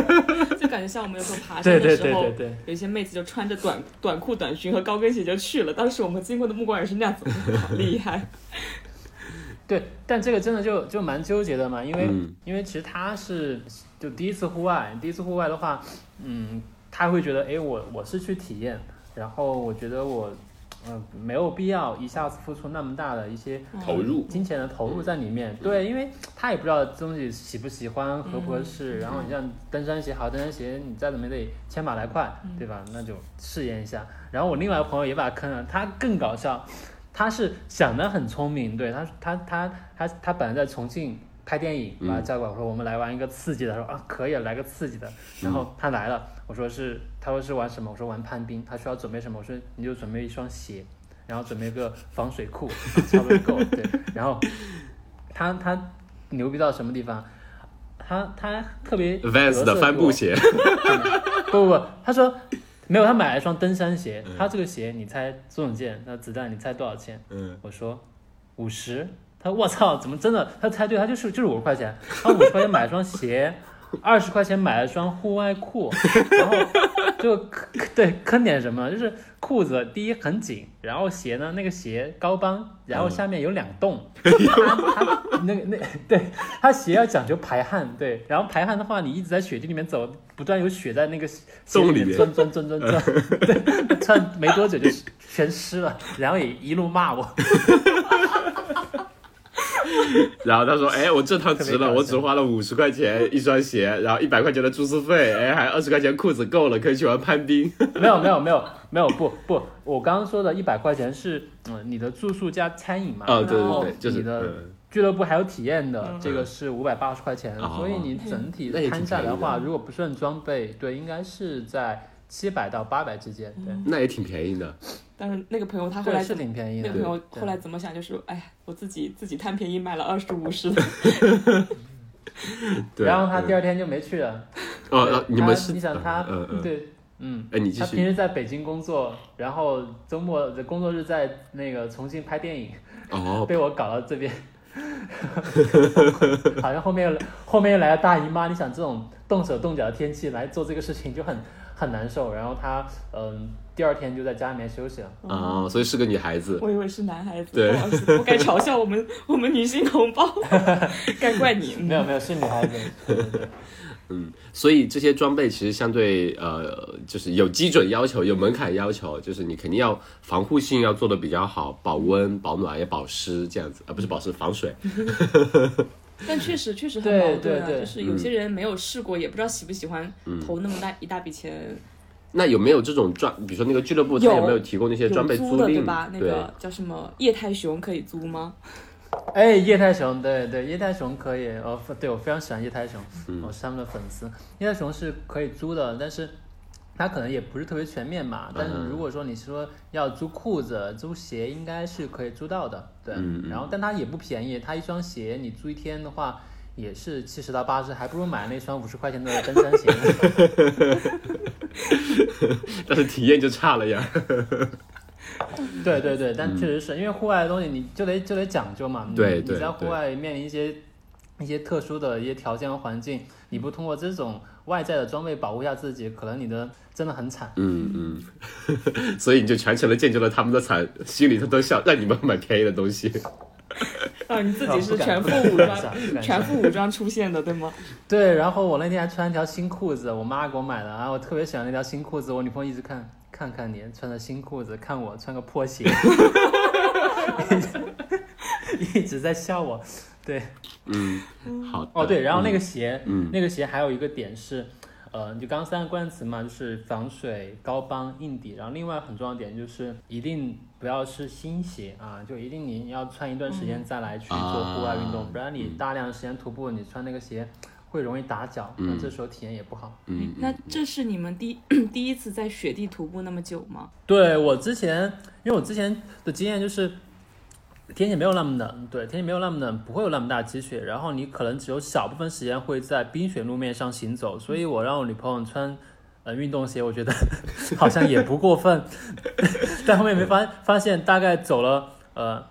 就感觉像我们有时候爬山对对的时候，对对对，有些妹子就穿着短短裤、短裙和高跟鞋就去了，当时我们经过的目光也是那样子，好厉害。对，但这个真的就就蛮纠结的嘛，因为、嗯因为其实他是就第一次户外，第一次户外的话，嗯，他会觉得，哎，我我是去体验，然后我觉得我，嗯、没有必要一下子付出那么大的一些投入金钱的投入在里面。对，因为他也不知道这东西喜不喜欢，合不合适。然后你像登山鞋，好登山鞋，你再怎么也得千把来块，对吧？那就试验一下。然后我另外一个朋友也把他坑了，他更搞笑。他是想的很聪明，对他，他他他他本来在重庆拍电影，把他叫过来，我说我们来玩一个刺激的，他说啊可以，来个刺激的。然后他来了，我说是，他说是玩什么？我说玩攀冰，他需要准备什么？我说你就准备一双鞋，然后准备个防水裤，差不多够。对，然后他他牛逼到什么地方？他他特别 Vans 的帆布鞋。不不不，他说没有，他买了一双登山鞋。他这个鞋你猜中总件，那子弹你猜多少钱？嗯，我说五十。他说我操，怎么真的？他猜对，他就是就是五十块钱。他五十块钱买了双鞋，二十块钱买了双户外裤，然后就坑对坑点什么？就是裤子第一很紧，然后鞋呢那个鞋高帮，然后下面有两洞。他他那个那对他鞋要讲究排汗，对，然后排汗的话，你一直在雪地里面走，不断有雪在那个鞋里洞里面面钻钻钻钻钻，对，穿没多久就全湿了，然后也一路骂我。然后他说：“哎，我这趟值了，我只花了五十块钱一双鞋，然后一百块钱的住宿费，哎，还二十块钱裤子够了，可以去玩攀冰。没有没有没有没有不不，我刚刚说的一百块钱是嗯你的住宿加餐饮嘛，哦，对对对，就是你的嗯。俱乐部还有体验的，嗯这个是五百八十块钱，哦所以你整体摊下来的话，的。如果不算装备，对，应该是在七百到八百之间，对，那也挺便宜的。但是那个朋友他后来是挺便宜的那个。朋友后来怎么想？就是哎呀，我自己自己贪便宜买了二十五十的，对，然后他嗯第二天就没去了。哦，对哦你们你想他嗯嗯，对，嗯，哎，你继他平。时在北京工作，然后周末的工作日在那个重庆拍电影，哦，被我搞到这边，好像后面又来后面又来了大姨妈，你想这种动手动脚的天气来做这个事情就很很难受。然后她嗯、第二天就在家里面休息了。啊、所以是个女孩子。我以为是男孩子，对不该嘲笑我们我们女性同胞，该怪你。嗯没有没有是女孩子，对对对。所以这些装备其实相对呃，就是有基准要求，有门槛要求，就是你肯定要防护性要做的比较好，保温、保暖也保湿这样子，啊不是保湿防水。但确实确实很对矛盾啊，对对就是有些人没有试过，也不知道喜不喜欢嗯投那么大一大笔钱。那有没有这种装，比如说那个俱乐部，他有有没有提供那些装备有租的赁？对吧？那个叫什么液态熊可以租吗？哎，液态熊，对对，液态熊可以，哦，对我非常喜欢液态熊，我是他们的粉丝。液态熊是可以租的，但是它可能也不是特别全面嘛。但是如果说你说要租裤子、租鞋，应该是可以租到的，对。然后，但它也不便宜，它一双鞋你租一天的话。也是七十到八十，还不如买那双五十块钱的登山鞋呢。但是体验就差了呀。对对对，但确实是因为户外的东西，你就得就得讲究嘛。对你在户外面临一些一些特殊的一些条件和环境，你不通过这种外在的装备保护一下自己，可能你的真的很惨。嗯嗯，所以你就全程的见证了他们的惨，心里头都想让你们买便宜的东西。啊，你自己是全副武装全副武装出现的，对吗？对，然后我那天还穿一条新裤子，我妈给我买的，啊我特别喜欢那条新裤子，我女朋友一直看看看你穿着新裤子，看我穿个破鞋，一直在笑我。对，嗯，好的。哦对，然后那个鞋，嗯那个鞋还有一个点是，呃，就刚刚三个关键词嘛，就是防水、高帮、硬底，然后另外很重要的点就是一定不要是新鞋啊，就一定你要穿一段时间再来去做户外运动，啊不然你大量的时间徒步，你穿那个鞋会容易打脚，那这时候体验也不好。嗯，那这是你们第 第一次在雪地徒步那么久吗？对我之前，因为我之前的经验就是，天气没有那么冷，对，天气没有那么冷，不会有那么大积雪，然后你可能只有小部分时间会在冰雪路面上行走，所以我让我女朋友穿呃运动鞋，我觉得 好像也不过分，但后面没发发现，大概走了呃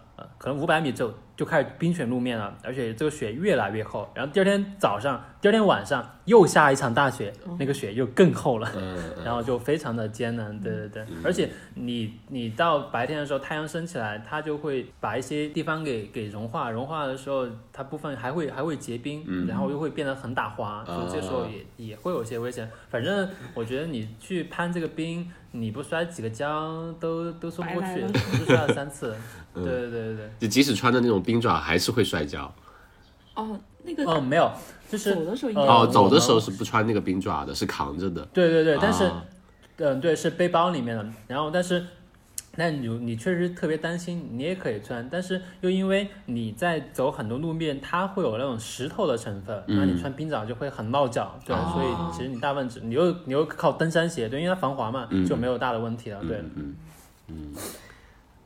可能五百米之后就开始冰雪路面了，而且这个雪越来越厚，然后第二天早上、第二天晚上又下一场大雪，那个雪又更厚了。嗯然后就非常的艰难，对对对，而且你你到白天的时候，太阳升起来，它就会把一些地方给给融化，融化的时候，它部分还会还会结冰，嗯然后又会变得很打滑，所以这时候也、也会有些危险。反正我觉得你去攀这个冰，你不摔几个跤都都说不过去，摔了三次，对对对对。就即使穿着那种冰爪，还是会摔跤。哦，那个哦，没有，就是走的时候应该呃哦，走的时候是不穿那个冰爪的，是扛着的。对对对，但是，啊嗯，对，是背包里面的。然后，但是，那你你确实特别担心，你也可以穿，但是又因为你在走很多路面，它会有那种石头的成分，那你穿冰爪就会很冒脚，对，哦所以其实你大部分只你又你又靠登山鞋，对，因为它防滑嘛，就没有大的问题了，对。嗯嗯嗯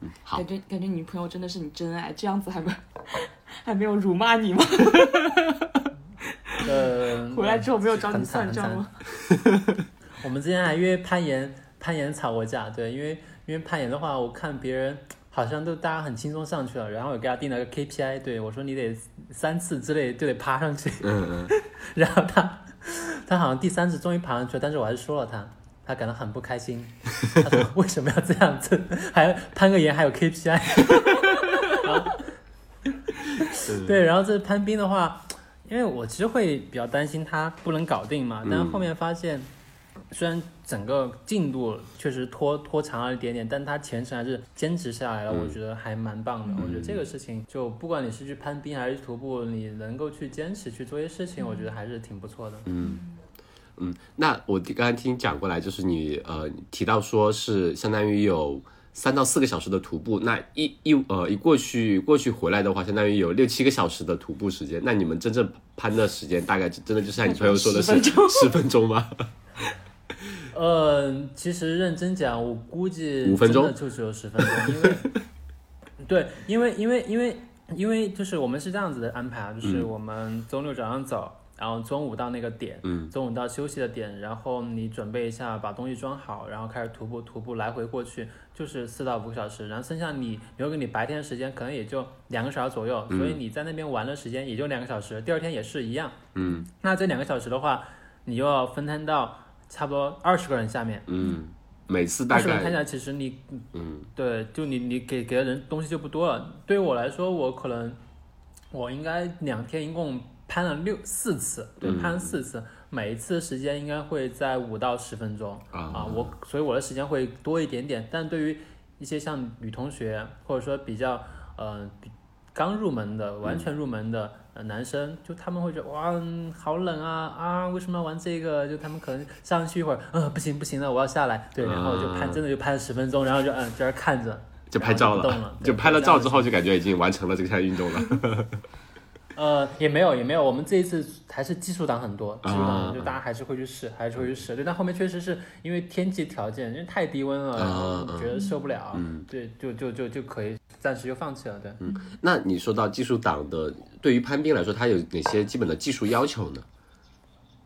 嗯，好感。觉感觉女朋友真的是你真爱，这样子还没 还没有辱骂你吗？呃，回来之后没有找你算账吗？我们之前还约攀岩，攀岩吵过架，对，因为因为攀岩的话，我看别人好像都大家很轻松上去了，然后我给他定了个 KPI，对我说你得三次之内就得爬上去，嗯嗯，然后他他好像第三次终于爬上去了，但是我还是说了他。他感到很不开心，他说为什么要这样子？还攀个岩还有 KPI？对，然后这攀冰的话，因为我其实会比较担心他不能搞定嘛，但是后面发现，虽然整个进度确实拖拖长了一点点，但他全程还是坚持下来了，我觉得还蛮棒的。我觉得这个事情，就不管你是去攀冰还是徒步，你能够去坚持去做一些事情，我觉得还是挺不错的。嗯，那我刚才听你讲过来，就是你呃提到说是相当于有三到四个小时的徒步，那一一呃一过去过去回来的话，相当于有六七个小时的徒步时间。那你们真正攀的时间大概真的就像你朋友说的是10分钟十分钟吗？呃，其实认真讲，我估计五分钟就只有十分钟，因为 对，因为因为因为因为就是我们是这样子的安排啊，就是我们周六早上走，然后中午到那个点，嗯中午到休息的点，然后你准备一下，把东西装好，然后开始徒步，徒步来回过去就是四到五个小时，然后剩下你留给你白天的时间可能也就两个小时左右，所以你在那边玩的时间也就两个小时，第二天也是一样。嗯那这两个小时的话，你又要分摊到差不多二十个人下面，嗯，每次大二十个人看概下来，其实你嗯对，就你你给给的人东西就不多了。对于我来说，我可能我应该两天一共攀了六四次，对，嗯攀了四次，每一次时间应该会在五到十分钟啊我所以我的时间会多一点点。但对于一些像女同学或者说比较呃刚入门的、完全入门的。呃，男生就他们会觉得哇，嗯好冷啊啊，为什么要玩这个？就他们可能上去一会儿，嗯，不行不行了，我要下来。对，然后就啊攀，真的就攀了十分钟，然后就嗯，在那儿看着，就拍照了就拍了照之后就感觉已经完成了这项运动了。呃，也没有，也没有。我们这一次还是技术党很多，技术啊党就大家还是会去试，还是会去试。对，但后面确实是因为天气条件，因为太低温了，然啊后觉得受不了，嗯对，就就就就可以暂时就放弃了。对，嗯那你说到技术党的，对于攀冰来说，它有哪些基本的技术要求呢？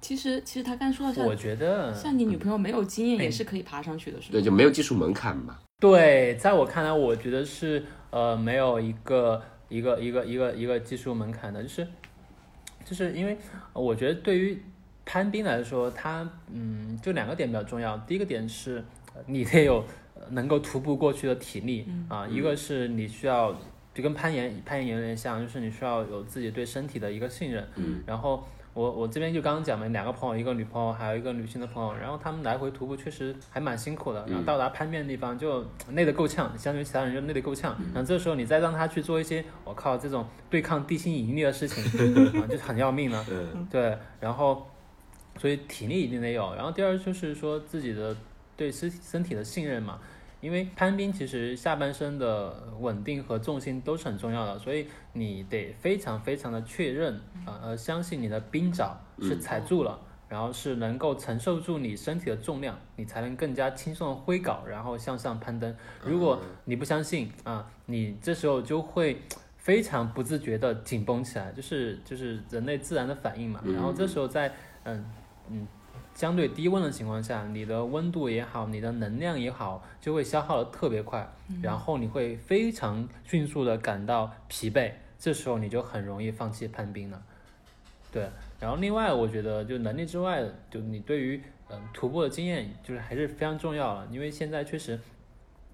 其实其实他刚才说到我觉得像你女朋友没有经验哎也是可以爬上去的，是对，就没有技术门槛嘛。对，在我看来，我觉得是呃没有一个一个一个一个一个技术门槛的，就是就是因为呃我觉得对于攀冰来说，它嗯就两个点比较重要。第一个点是呃你得有呃能够徒步过去的体力啊，一个是你需要就跟攀岩攀岩有点像，就是你需要有自己对身体的一个信任，嗯然后。我我这边就刚刚讲的两个朋友，一个女朋友，还有一个女性的朋友，然后他们来回徒步确实还蛮辛苦的，然后到达攀面的地方就累得够呛，相对于其他人就累得够呛，然后这时候你再让他去做一些我靠这种对抗地心引力的事情，啊就很要命了，嗯对，然后所以体力一定得有，然后第二就是说自己的对身身体的信任嘛，因为攀冰其实下半身的稳定和重心都是很重要的，所以你得非常非常的确认啊呃相信你的冰爪是踩住了。然后是能够承受住你身体的重量，你才能更加轻松的挥镐，然后向上攀登。如果你不相信啊，你这时候就会非常不自觉的紧绷起来，就是就是人类自然的反应嘛。然后这时候在嗯嗯相对低温的情况下，你的温度也好，你的能量也好，就会消耗的特别快，然后你会非常迅速的感到疲惫，这时候你就很容易放弃攀冰了。对，然后另外我觉得就能力之外，就你对于嗯徒步的经验就是还是非常重要了，因为现在确实。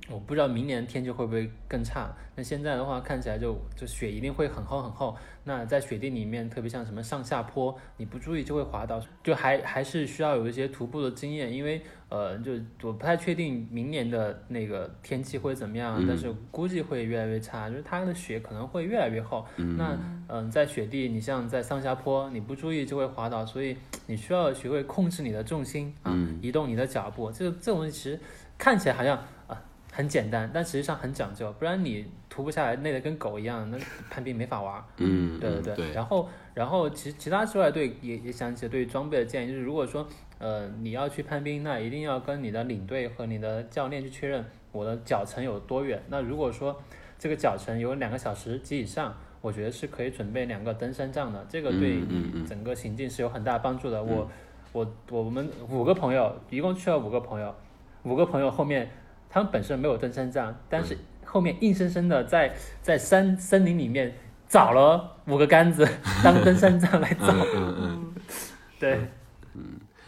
我不知道明年天气会不会更差。那现在的话，看起来就就雪一定会很厚很厚。那在雪地里面，特别像什么上下坡，你不注意就会滑倒，就还还是需要有一些徒步的经验。因为呃，就我不太确定明年的那个天气会怎么样，但是估计会越来越差，就是它的雪可能会越来越厚。那嗯、在雪地，你像在上下坡，你不注意就会滑倒，所以你需要学会控制你的重心啊，移动你的脚步。这这种东西其实看起来好像啊。很简单，但实际上很讲究，不然你徒不下来累得跟狗一样，那攀冰没法玩。嗯，对嗯对对。然后，然后其其他之外，对也也想起对于装备的建议，就是如果说呃你要去攀冰，那一定要跟你的领队和你的教练去确认我的脚程有多远。那如果说这个脚程有两个小时及以上，我觉得是可以准备两个登山杖的，这个对嗯嗯嗯整个行进是有很大帮助的。我我我们五个朋友一共去了五个朋友，五个朋友后面。他们本身没有登山杖，但是后面硬生生的在在山森林里面找了五个杆子 当登山杖来走。嗯嗯嗯。对，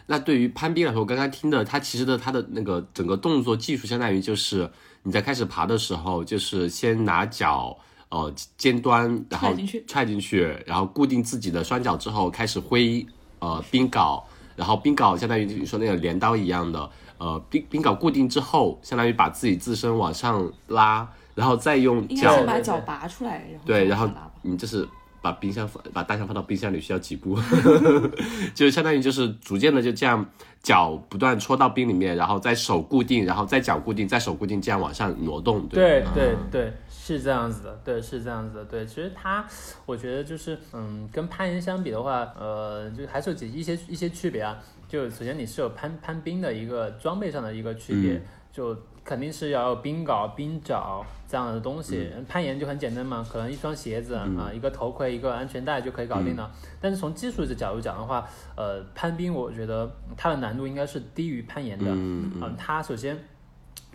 那对于攀冰来说，我刚刚听的，它其实的它的那个整个动作技术，相当于就是你在开始爬的时候，就是先拿脚呃尖端，然后踹进去踹进去，然后固定自己的双脚之后，开始挥呃冰镐，然后冰镐相当于你说那个镰刀一样的，呃冰冰镐固定之后，相当于把自己自身往上拉，然后再用脚把脚拔出来，然后对，然后你就是把冰箱放把大象放到冰箱里需要几步，就相当于就是逐渐的就这样脚不断戳到冰里面，然后再手固定，然后再脚固定，再手固定，这样往上挪动，对吧对对，是这样子的，对，是这样子的，对。其实它，我觉得就是，嗯，跟攀岩相比的话，呃，就还是有几一些一些区别啊。就首先你是有攀攀冰的一个装备上的一个区别，嗯就肯定是要有冰镐、冰爪这样的东西。攀岩就很简单嘛，可能一双鞋子啊、一个头盔、一个安全带就可以搞定了。但是从技术的角度讲的话，呃，攀冰我觉得它的难度应该是低于攀岩的。嗯嗯，它首先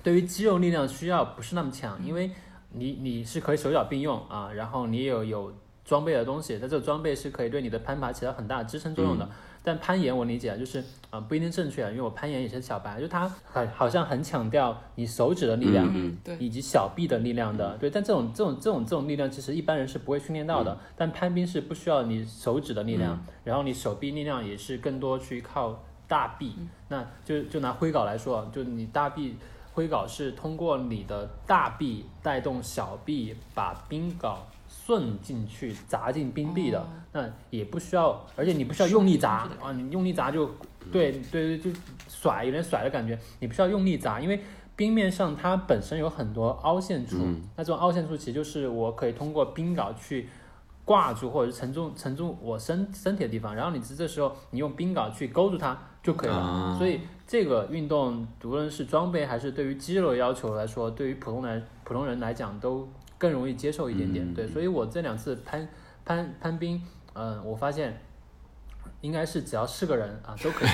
对于肌肉力量需要不是那么强，因为你你是可以手脚并用啊，然后你也有有装备的东西，但这个装备是可以对你的攀爬起到很大的支撑作用的。但攀岩我理解就是啊、呃不一定正确，因为我攀岩也是小白，就它好好像很强调你手指的力量。嗯，对，以及小臂的力量的，对，但这种这种这种这种力量，其实一般人是不会训练到的。但攀冰是不需要你手指的力量，然后你手臂力量也是更多去靠大臂。那就就拿挥镐来说，就你大臂挥镐是通过你的大臂带动小臂把冰镐顺进去砸进冰壁的，哦。那也不需要，而且你不需要用力砸啊，你用力砸就对对对，就甩有点甩的感觉，你不需要用力砸，因为冰面上它本身有很多凹陷处，那这种凹陷处其实就是我可以通过冰镐去挂住或者是承重承重我身身体的地方，然后你这时候你用冰镐去勾住它就可以了。啊。所以这个运动无论是装备还是对于肌肉的要求来说，对于普通人普通人来讲都更容易接受一点点。嗯对，所以我这两次攀攀攀冰，嗯、我发现。应该是只要是个人啊，都可以。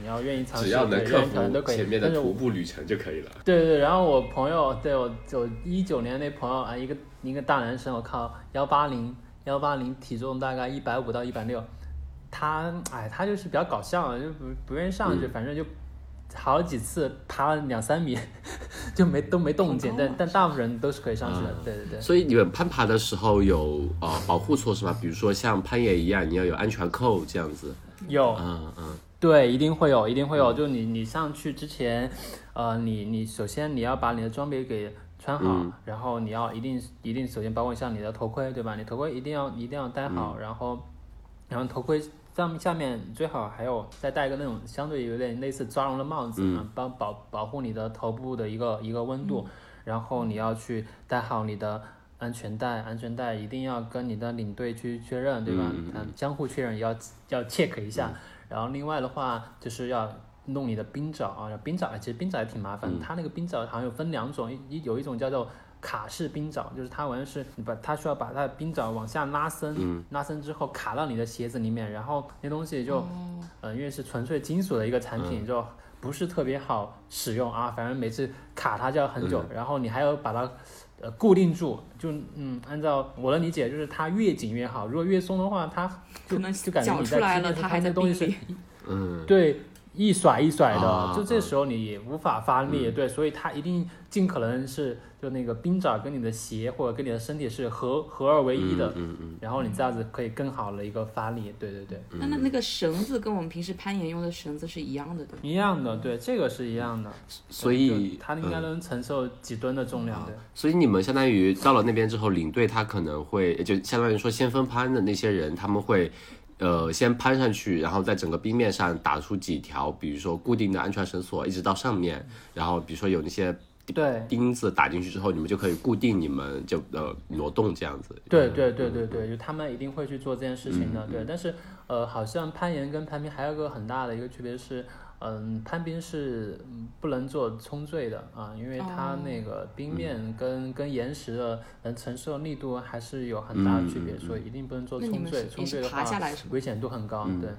你要愿意尝试，只 要能克。服前面的徒步旅程就可以了。对对 对，然后我朋友对我就一九年那朋友啊，一个一个大男生，我靠，幺八零幺八零，体重大概一百五到一百六，他哎他就是比较搞笑啊，就不不愿意上去，反正就好几次爬了两三米 就没都没动静，但但大部分人都是可以上去的，对对对。所以你们攀爬的时候有呃保护措施吗？比如说像攀岩一样，你要有安全扣这样子。有，嗯嗯对，一定会有，一定会有。就你你上去之前，呃，你你首先你要把你的装备给穿好，然后你要一定一定首先包括像你的头盔，对吧？你头盔一定要一定要戴好，然后然后头盔上下面最好还有再戴一个那种相对有点类似抓绒的帽子，啊，帮保保护你的头部的一个一个温度，然后你要去戴好你的。安全带，安全带一定要跟你的领队去确认，对吧？嗯，相互确认要要 check 一下。然后另外的话就是要弄你的冰爪啊，冰爪其实冰爪也挺麻烦，它那个冰爪好像有分两种，一一有一种叫做卡式冰爪，就是它完全是你把它需要把它的冰爪往下拉伸，拉伸之后卡到你的鞋子里面，然后那东西就，呃，因为是纯粹金属的一个产品，就不是特别好使用啊，反正每次卡它就要很久，然后你还要把它。呃，固定住，就嗯，按照我的理解，就是它越紧越好。如果越松的话，它就可能就感觉你在出来了，它它还在那东西是。嗯，对，一甩一甩的，啊就这时候你也无法发力，对，所以它一定尽可能是就那个冰爪跟你的鞋或者跟你的身体是合合二为一的，嗯嗯然后你这样子可以更好的一个发力，对对对，那那那个绳子跟我们平时攀岩用的绳子是一样的，对？一样的，对，这个是一样的，所以就它应该能承受几吨的重量，对。所以你们相当于到了那边之后，领队他可能会就相当于说先锋攀的那些人，他们会。呃，先攀上去，然后在整个冰面上打出几条，比如说固定的安全绳索，一直到上面，然后比如说有那些对钉子打进去之后，你们就可以固定你们就呃挪动这样子。对对对对对，就他们一定会去做这件事情的，对。但是呃，好像攀岩跟攀冰还有个很大的一个区别是，嗯，攀冰是嗯不能做冲坠的啊，因为它那个冰面跟、跟岩石的能承受力度还是有很大的区别，所以一定不能做冲坠。冲坠的话？危险度很高，对。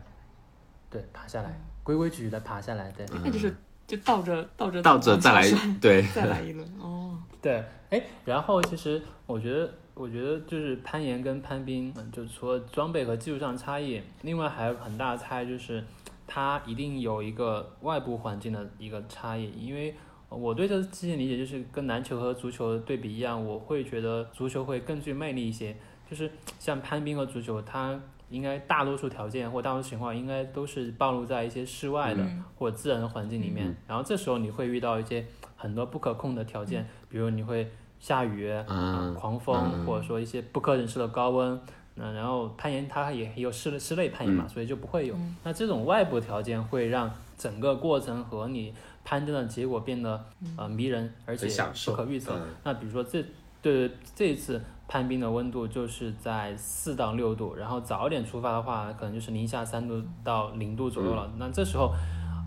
对，爬下来，规规矩矩的爬下来，对。那就是就倒着倒着倒着再来往下摔，对，再来一轮哦。对，哎，然后其实我觉得，我觉得就是攀岩跟攀冰，嗯，就除了装备和技术上的差异，另外还有很大的差异就是，它一定有一个外部环境的一个差异。因为我对这事情理解就是跟篮球和足球对比一样，我会觉得足球会更具魅力一些。就是像攀冰和足球，它应该大多数条件或大多数情况应该都是暴露在一些室外的、或自然的环境里面，然后这时候你会遇到一些很多不可控的条件，比如你会下雨、嗯狂风，或者说一些不可忍受的高温。嗯，然后攀岩它也有室室内攀岩嘛，所以就不会有。那这种外部条件会让整个过程和你攀登的结果变得呃迷人，而且不可预测。嗯那比如说这对这一次攀冰的温度就是在四到六度，然后早一点出发的话，可能就是零下三度到零度左右了。那这时候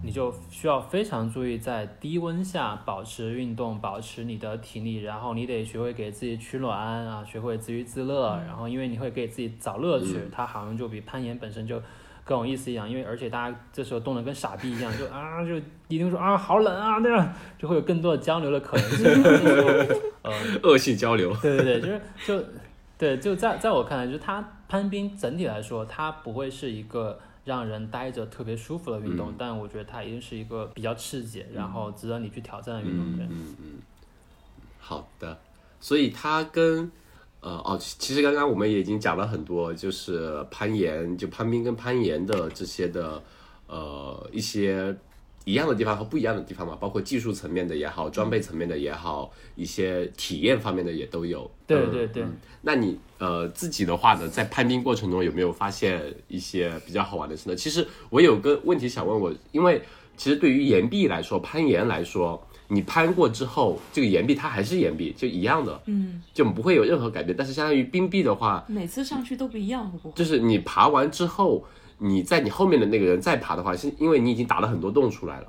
你就需要非常注意在低温下保持运动，保持你的体力，然后你得学会给自己取暖啊，学会自娱自乐，然后因为你会给自己找乐趣，它好像就比攀岩本身就更有意思一样，因为而且大家这时候冻得跟傻逼一样，就啊就一定说啊好冷啊那样，就会有更多的交流的可能性。呃，恶性交流。对对对，就是就对，就在在我看来，就是它攀冰整体来说，它不会是一个让人待着特别舒服的运动，但我觉得它一定是一个比较刺激，然后值得你去挑战的运动。对，嗯嗯，好的。所以它跟呃哦，其其实刚刚我们也已经讲了很多，就是攀岩，就攀冰跟攀岩的这些的呃一些一样的地方和不一样的地方嘛，包括技术层面的也好，装备层面的也好，一些体验方面的也都有。嗯对对对。那你呃自己的话呢，在攀冰过程中有没有发现一些比较好玩的事呢？其实我有个问题想问我，因为其实对于岩壁来说，攀岩来说，你攀过之后，这个岩壁它还是岩壁，就一样的，嗯，就不会有任何改变。但是相当于冰壁的话，每次上去都不一样，会不会？就是你爬完之后，你在你后面的那个人再爬的话，是因为你已经打了很多洞出来了，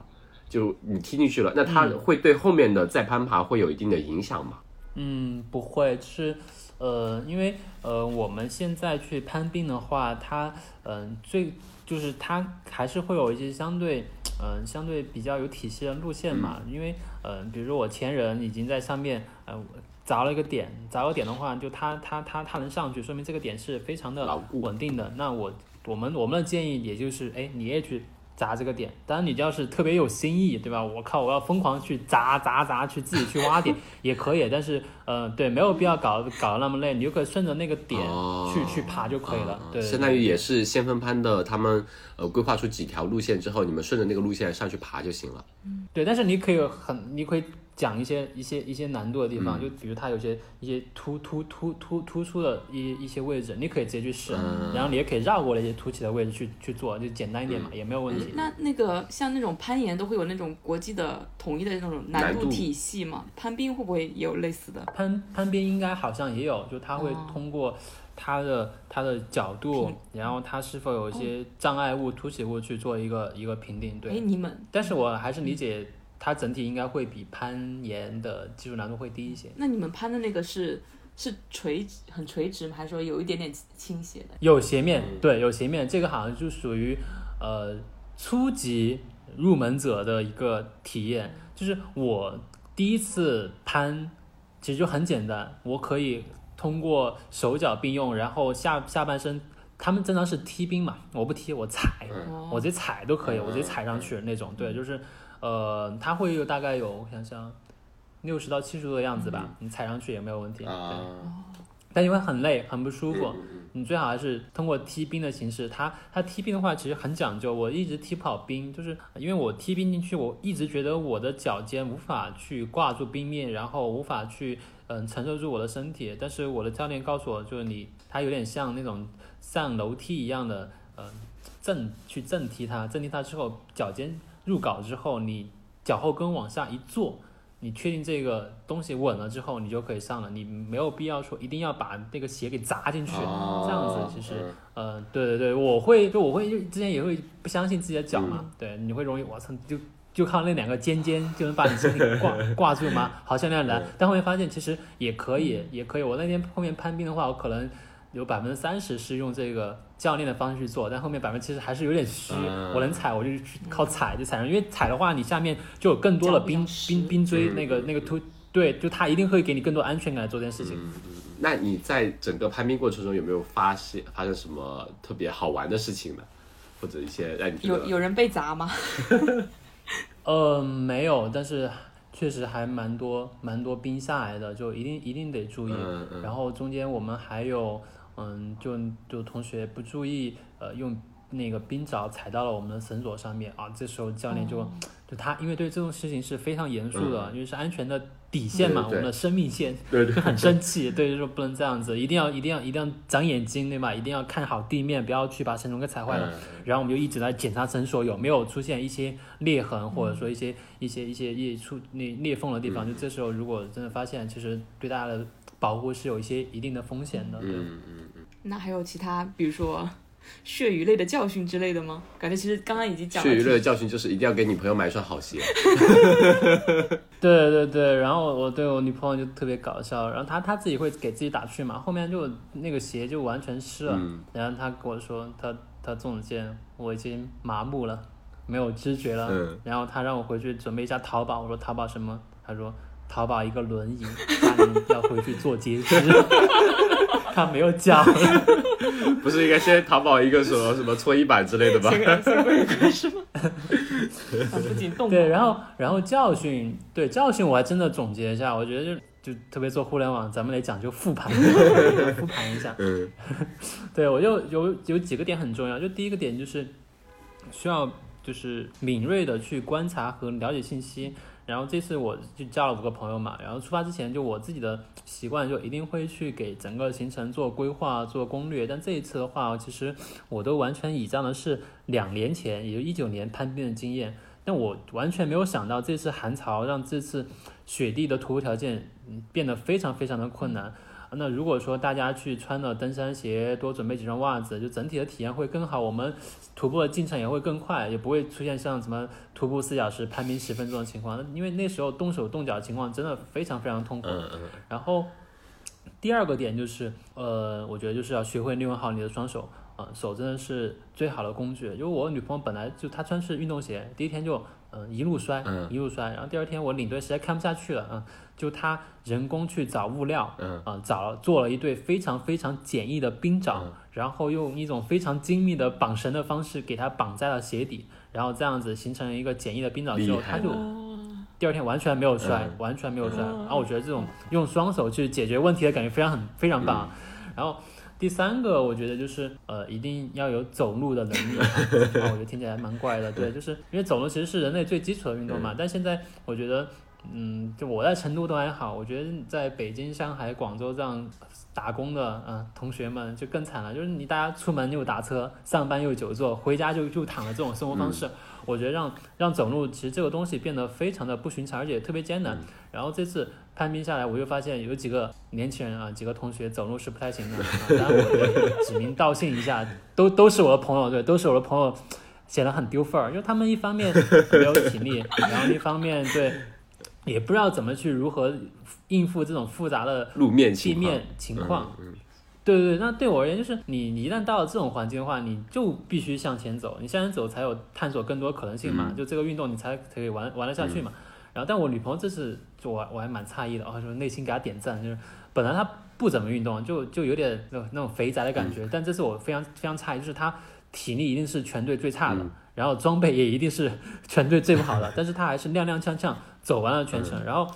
就你踢进去了，那它会对后面的再攀爬会有一定的影响吗？嗯，不会，就是呃，因为呃，我们现在去攀冰的话，它嗯、最就是它还是会有一些相对嗯、相对比较有体系的路线嘛，因为嗯、呃，比如说我前人已经在上面呃凿了一个点，砸个点的话，就它它它它能上去，说明这个点是非常的稳定的。那我我们我们的建议也就是，哎，你也去砸这个点。当然，你要是特别有新意，对吧？我靠，我要疯狂去砸砸砸，去自己去挖点 也可以。但是，呃，对，没有必要搞搞得那么累，你就可以顺着那个点哦去、去爬就可以了。啊对，相当于也是先锋攀的，他们呃规划出几条路线之后，你们顺着那个路线上去爬就行了。对，但是你可以很，你可以讲一些一些一些难度的地嗯方，就比如它有些一些突突突突突出的一一些位置，你可以直接去试，嗯然后你也可以绕过那些凸起的位置去去做，就简单一点嘛，也没有问题。那那个像那种攀岩都会有那种国际的统一的那种难难度度体系嘛？攀冰会不会也有类似的？攀攀冰应该好像也有，就它会哦通过它的它的角度，然后它是否有一些障碍物、凸起物去做一个一个评定。哎，对，你们但是我还是理解它整体应该会比攀岩的技术难度会低一些。那你们攀的那个是是垂直很垂直吗？还是说有一点点倾斜的？有斜面，嗯对，有斜面，这个好像就属于呃初级入门者的一个体验。就是我第一次攀，其实就很简单，我可以通过手脚并用，然后下下半身，他们正常是踢冰嘛，我不踢，我踩，哦我直接踩都可以，嗯我直接踩上去那种。对，就是呃，它会有大概有我想想六十到七十度的样子吧，你踩上去也没有问题。对。啊，但因为很累，很不舒服。你最好还是通过踢冰的形式。它它踢冰的话，其实很讲究。我一直踢不好冰，就是因为我踢冰进去，我一直觉得我的脚尖无法去挂住冰面，然后无法去嗯承受住我的身体。但是我的教练告诉我，就是你它有点像那种上楼梯一样的，嗯正去正踢它，正踢它之后，脚尖入稿之后，你脚后跟往下一坐。你确定这个东西稳了之后，你就可以上了。你没有必要说一定要把那个鞋给砸进去，哦这样子其实嗯呃，对对对，我会就我会就之前也会不相信自己的脚嗯嘛，对，你会容易我操就就靠那两个尖尖就能把你身体挂 挂住吗？好像那样难，但后面发现其实也可以，也可以。我那天后面攀冰的话，我可能有百分之三十是用这个教练的方式去做，但后面百分之七十还是有点虚。嗯我能踩我就去靠踩就踩上，因为踩的话你下面就有更多的冰冰冰锥嗯那个那个凸，对，就他一定会给你更多安全感来做这件事情。那你在整个攀冰过程中有没有发现发生什么特别好玩的事情呢？或者一些让你有有人被砸吗？呃，没有，但是确实还蛮多蛮多冰下来的，就一定一定得注意。嗯嗯然后中间我们还有，嗯，就就同学不注意，呃，用那个冰爪踩到了我们的绳索上面啊，这时候教练就、就他因为对这种事情是非常严肃的，因为是安全的底线嘛，嗯对对我们的生命线，对很生气，对，就说不能这样子，一定要一定要一定要长眼睛，对吧？一定要看好地面，不要去把绳索给踩坏了。嗯然后我们就一直在检查绳索有没有出现一些裂痕，或者说一些一些一些裂出那裂缝的地方。就这时候如果真的发现，其实对大家的保护是有一些一定的风险的。对，嗯嗯嗯，那还有其他，比如说 血鱼类的教训之类的吗？感觉其实刚刚已经讲了血鱼类的教训就是一定要给女朋友买一双好鞋。对对对，然后我我对我女朋友就特别搞笑，然后她她自己会给自己打趣嘛，后面就那个鞋就完全湿了，嗯然后她跟我说，她她总监我已经麻木了，没有知觉了，嗯然后她让我回去准备一下淘宝，我说淘宝什么？她说淘宝一个轮椅，要回去做截肢，他没有讲，不是应该先淘宝一个什么什么搓衣板之类的吧？是吗？啊不仅动对，然后然后教训，对教训我还真的总结一下，我觉得就就特别做互联网，咱们得讲究复盘，复盘一下。嗯对我就有有几个点很重要，就第一个点就是需要就是敏锐的去观察和了解信息。然后这次我就叫了五个朋友嘛，然后出发之前就我自己的习惯就一定会去给整个行程做规划、做攻略。但这一次的话，其实我都完全倚仗的是两年前，也就一九年攀冰的经验。但我完全没有想到这次寒潮让这次雪地的徒步条件嗯变得非常非常的困难。那如果说大家去穿了登山鞋，多准备几双袜子，就整体的体验会更好，我们徒步的进程也会更快，也不会出现像什么徒步四小时、攀冰十分钟的情况。因为那时候动手动脚的情况真的非常非常痛苦。然后第二个点就是，呃，我觉得就是要学会利用好你的双手，啊、手真的是最好的工具。因为我女朋友本来就她穿是运动鞋，第一天就嗯、呃一路摔，嗯。一路摔，然后第二天我领队实在看不下去了，嗯、就他人工去找物料，嗯。啊、找了做了一对非常非常简易的冰爪，嗯。然后用一种非常精密的绑绳的方式给它绑在了鞋底，然后这样子形成一个简易的冰爪之后，他就第二天完全没有摔，嗯。完全没有摔。然后我觉得这种用双手去解决问题的感觉非常很非常棒。然后第三个，我觉得就是呃，一定要有走路的能力。啊，我觉得听起来蛮怪的，对，就是因为走路其实是人类最基础的运动嘛。但现在我觉得，嗯，就我在成都都还好，我觉得在北京、上海、广州这样打工的嗯、呃同学们就更惨了，就是你大家出门又打车，上班又久坐，回家就就躺的这种生活方式。我觉得让让走路其实这个东西变得非常的不寻常，而且特别艰难。然后这次攀冰下来，我又发现有几个年轻人啊，几个同学走路是不太行的。啊、当然我得指名道姓一下，都都是我的朋友，对，都是我的朋友，显得很丢份儿，因为他们一方面没有体力，然后一方面对也不知道怎么去如何应付这种复杂的路面地情况面情况。嗯对对对，那对我而言，就是你你一旦到了这种环境的话，你就必须向前走，你向前走才有探索更多可能性嘛，嗯就这个运动你才可以玩玩得下去嘛。然后，但我女朋友这次就我我还蛮诧异的，哦，就内心给她点赞，就是本来她不怎么运动，就就有点那种那种肥宅的感觉，但这次我非常非常诧异，就是她体力一定是全队最差的，嗯 然后装备也一定是全队最不好的，但是她还是踉踉跄跄走完了全程，然后。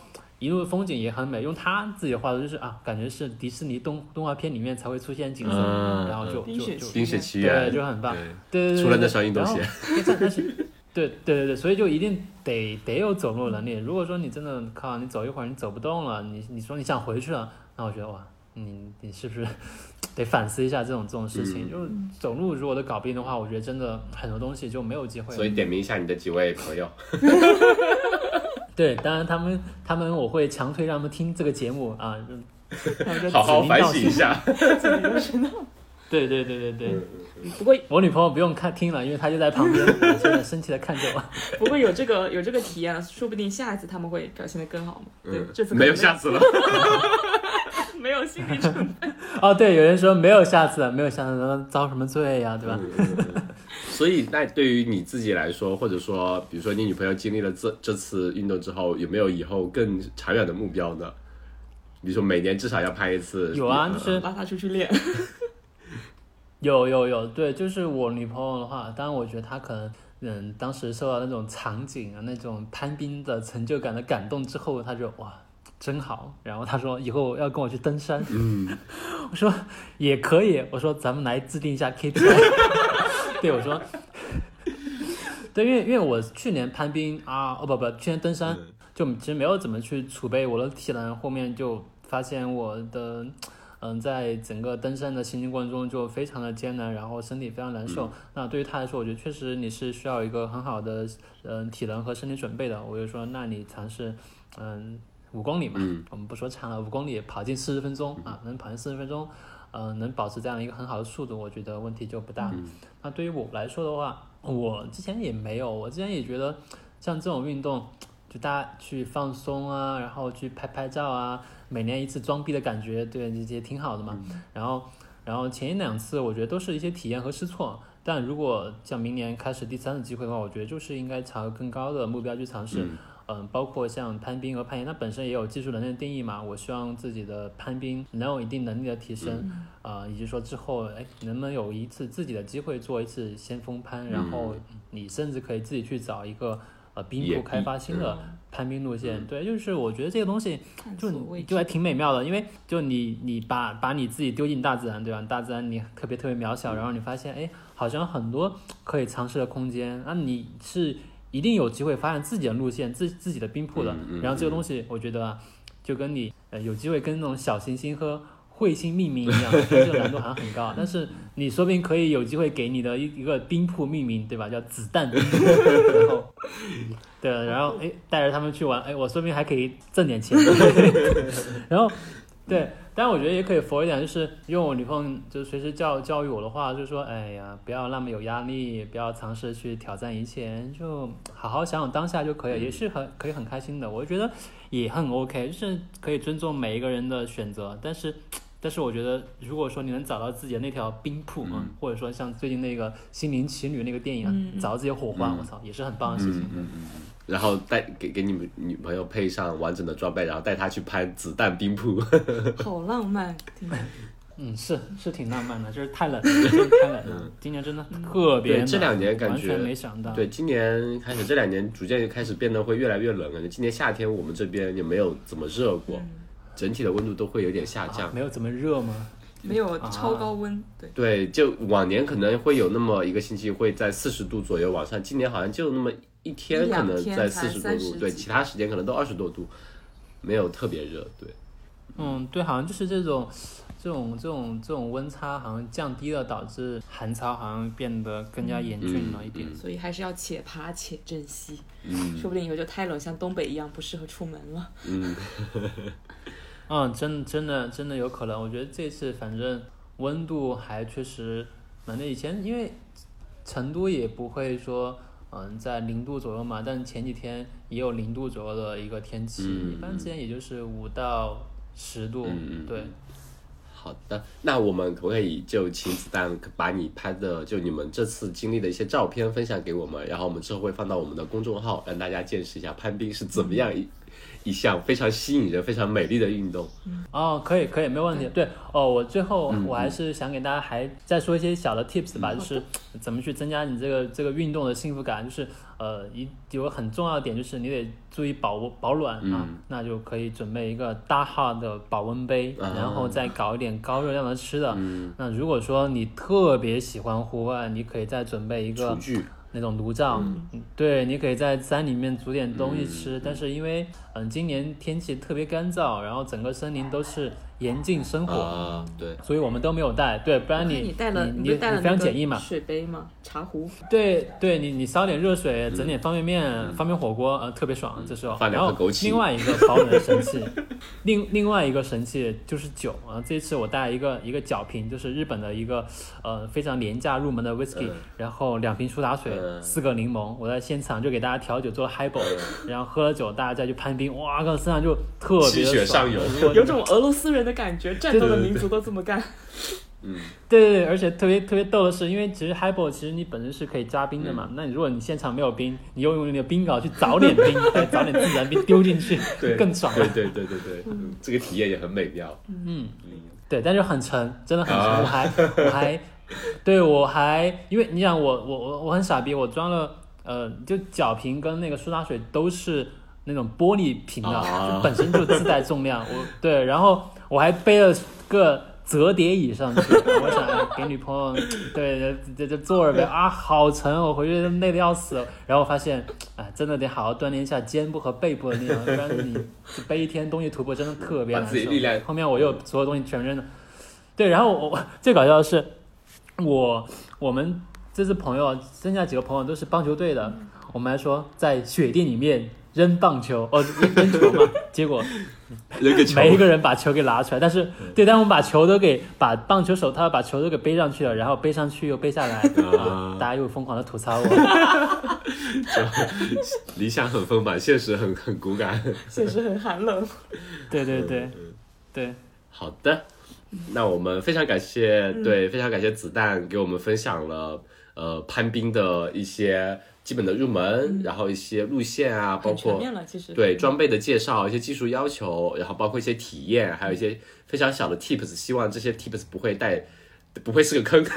一路风景也很美，用她自己的话说就是啊，感觉是迪士尼动动画片里面才会出现景色，嗯然后就就就冰雪奇缘对，就很棒。对，对对对，除了那双运动鞋，对对对对，所以就一定得得有走路能力。如果说你真的靠你走一会儿你走不动了，你你说你想回去了，那我觉得哇，你你是不是得反思一下这种这种事情？嗯就是走路如果都搞不定的话，我觉得真的很多东西就没有机会。所以点名一下你的几位朋友。对，当然他们他们我会强推让他们听这个节目啊，好好反。省一下。对对对对对，不过我女朋友不用看听了，因为她就在旁边，现在生气的看着我。不过有这个有这个体验了，说不定下一次他们会表现的更好嘛。对嗯，这次没有下次了。没有心理准备。哦，对，有人说没有下次了，没有下次了，遭什么罪呀、对吧？嗯所以，那对于你自己来说，或者说，比如说你女朋友经历了这这次运动之后，有没有以后更长远的目标呢？比如说每年至少要拍一次。有啊，嗯就是拉她出去练，有有有，对，就是我女朋友的话，当然我觉得她可能，嗯，当时受到那种场景啊，那种攀冰的成就感的感动之后，她就哇，真好。然后她说以后要跟我去登山，嗯，我说也可以，我说咱们来制定一下 KPI。对，我说，对，因为因为我去年攀冰啊，哦不不，去年登山嗯就其实没有怎么去储备我的体能，后面就发现我的。嗯，在整个登山的行进过程中就非常的艰难，然后身体非常难受。那对于他来说，我觉得确实你是需要一个很好的嗯体能和身体准备的。我就说，那你尝试嗯五公里嘛，嗯我们不说长了，五公里跑进四十分钟啊，能跑进四十分钟，呃，能保持这样一个很好的速度，我觉得问题就不大。嗯那对于我来说的话，我之前也没有，我之前也觉得像这种运动，就大家去放松啊，然后去拍拍照啊，每年一次装逼的感觉，对，这些挺好的嘛。然后，然后前一两次我觉得都是一些体验和试错。但如果像明年开始第三次机会的话，我觉得就是应该朝更高的目标去尝试。嗯嗯，包括像攀冰和攀岩，它本身也有技术能力的定义嘛。我希望自己的攀冰能有一定能力的提升，啊、以及说之后，哎，能不能有一次自己的机会做一次先锋攀，然后你甚至可以自己去找一个呃冰野铺开发新的攀冰路线。对，就是我觉得这个东西就就还挺美妙的，因为就你你把把你自己丢进大自然，对吧？大自然你特别特别渺小，然后你发现，哎，好像很多可以尝试的空间，那你是一定有机会发现自己的路线、自自己的冰铺的。然后这个东西，我觉得啊，就跟你呃有机会跟那种小行星和彗星命名一样，这个难度好像很高。但是你说不定可以有机会给你的一一个冰铺命名，对吧？叫子弹冰铺，然后对，然后哎带着他们去玩，哎，我说不定还可以挣点钱。然后对，但我觉得也可以佛一点，就是用我女朋友就随时教教育我的话，就是说，哎呀，不要那么有压力，不要尝试去挑战一切，就好好想想当下就可以了，也是很可以很开心的。我觉得也很 OK，就是可以尊重每一个人的选择，但是。但是我觉得，如果说你能找到自己的那条冰铺啊，或者说像最近那个《心灵奇旅》那个电影啊，嗯嗯找到自己的火花，我操，也是很棒的事情。嗯嗯嗯，然后带给给你们女朋友配上完整的装备，然后带她去拍子弹冰铺。好浪漫，嗯，是是挺浪漫的，就是太冷，真 的太冷了。今年真的特别冷，对这两年感完全觉没想到。对，今年开始这两年逐渐开始变得会越来越冷了。今年夏天我们这边也没有怎么热过，整体的温度都会有点下降啊，。没有怎么热吗？没有超高温，对，对，就往年可能会有那么一个星期会在四十度左右往上，今年好像就那么一天可能在四十多度，对，其他时间可能都二十多度，没有特别热。对，嗯，对，好像就是这种，这种这种这种温差好像降低了，导致寒潮好像变得更加严峻了一点。所以还是要且爬且珍惜，嗯说不定以后就太冷，像东北一样不适合出门了。嗯，嗯，真真的真的有可能。我觉得这次反正温度还确实蛮那以前因为成都也不会说嗯在零度左右嘛，但前几天也有零度左右的一个天气，嗯一般之间也就是五到十度，嗯嗯对。好的，那我们可不可以就请子弹把你拍的就你们这次经历的一些照片分享给我们，然后我们之后会放到我们的公众号，让大家见识一下攀冰是怎么样一一项非常吸引人、非常美丽的运动。哦，可以可以，没问题。对哦，我最后嗯我还是想给大家还再说一些小的 tips 吧，就是怎么去增加你这个这个运动的幸福感。就是呃，一有个很重要的点就是你得注意保保暖啊，嗯那就可以准备一个大号的保温杯，啊然后再搞一点高热量的吃的。嗯，那如果说你特别喜欢户外，你可以再准备一个厨具，那种炉灶，嗯。对，你可以在山里面煮点东西吃。嗯。但是因为嗯今年天气特别干燥，然后整个森林都是严禁生火，啊，对，所以我们都没有带。对，不然你你带了，你不是带了你非常简易嘛。水杯嘛？茶壶。对对，你你烧点热水，嗯整点方便面、方便火锅，呃，特别爽。这时候，放然后另外一个保暖的神器，另另外一个神器就是酒啊。这次我带了一个一个角瓶，就是日本的一个呃非常廉价入门的 whisky，、嗯然后两瓶苏打水，嗯四个柠檬。我在现场就给大家调酒做了 highball，、然后喝了酒，大家再去攀冰，哇靠，身上就特别气血的爽上涌有种俄罗斯人的感觉，战斗的民族都这么干。嗯，对对对，而且特别特别逗的是，因为其实 highball 其实你本身是可以加冰的嘛，嗯那你如果你现场没有冰，你又用你的冰镐去找点冰，再，找点自然冰丢进去，对，更爽。对对对对对，嗯这个体验也很美妙。嗯，对，但是很沉，真的很沉。啊我还 我还，对我还，因为你想我我我我很傻逼，我装了呃，就脚瓶跟那个苏打水都是那种玻璃瓶的，啊就本身就自带重量。我对，然后我还背了个折叠椅上去，我想哎给女朋友对这这坐着呗啊，好沉，我回去累得要死。然后我发现，哎，真的得好好锻炼一下肩部和背部的力量，不然你背一天东西徒步真的特别难受。后面我又所有东西全扔了。对，然后我我最搞笑的是，我我们这次朋友剩下几个朋友都是棒球队的，我们还说在雪地里面扔棒球，哦，扔扔球嘛，结果扔个球，没一个人把球给拿出来，但是对，但我们把球都给把棒球手套把球都给背上去了，然后背上去又背下来，啊，大家又疯狂的吐槽我。理想很丰满，现实很很骨感。现实很寒冷。对对对对，好的，那我们非常感谢，对，非常感谢子弹给我们分享了呃攀冰的一些基本的入门，然后一些路线啊，包括。对装备的介绍、一些技术要求，然后包括一些体验，还有一些非常小的 tips，希望这些 tips 不会带，不会是个坑。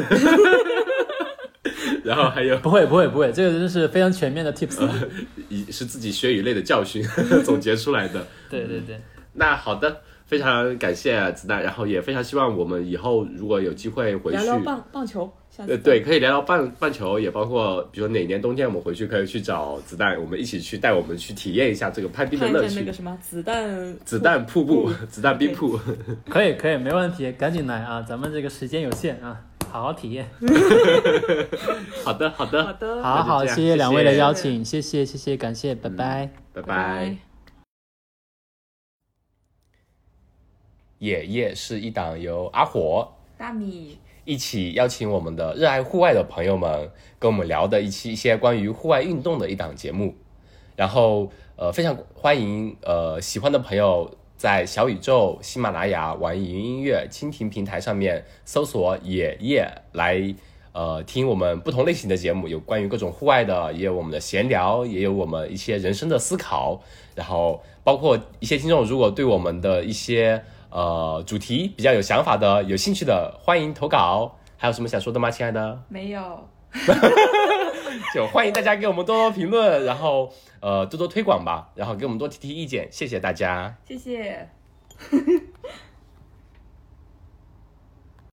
然后还有不会不会不会，这个真是非常全面的 tips。以是自己血与泪的教训 总结出来的。对对对，那好的，非常感谢子弹，然后也非常希望我们以后如果有机会回去，聊聊棒棒球，呃，对，可以聊聊半半球，也包括比如哪年冬天我们回去可以去找子弹，我们一起去带我们去体验一下这个攀冰的乐趣那个。什么子弹子弹瀑布，子弹冰瀑 可以可以，没问题，赶紧来啊！咱们这个时间有限啊，好好体验。好的，好的，好的，好好，谢谢两位的邀请，谢谢谢谢，感谢，拜拜。拜拜拜。野夜是一档由阿火大米，一起邀请我们的热爱户外的朋友们跟我们聊的一期一些关于户外运动的一档节目。然后呃，非常欢迎呃喜欢的朋友在小宇宙、喜马拉雅、网易云音乐、蜻蜓平台上面搜索“野夜”来呃听我们不同类型的节目，有关于各种户外的，也有我们的闲聊，也有我们一些人生的思考。然后包括一些听众如果对我们的一些呃主题比较有想法的、有兴趣的，欢迎投稿。还有什么想说的吗，亲爱的？没有，就欢迎大家给我们多多评论，然后呃多多推广吧，然后给我们多提提意见，谢谢大家。谢谢。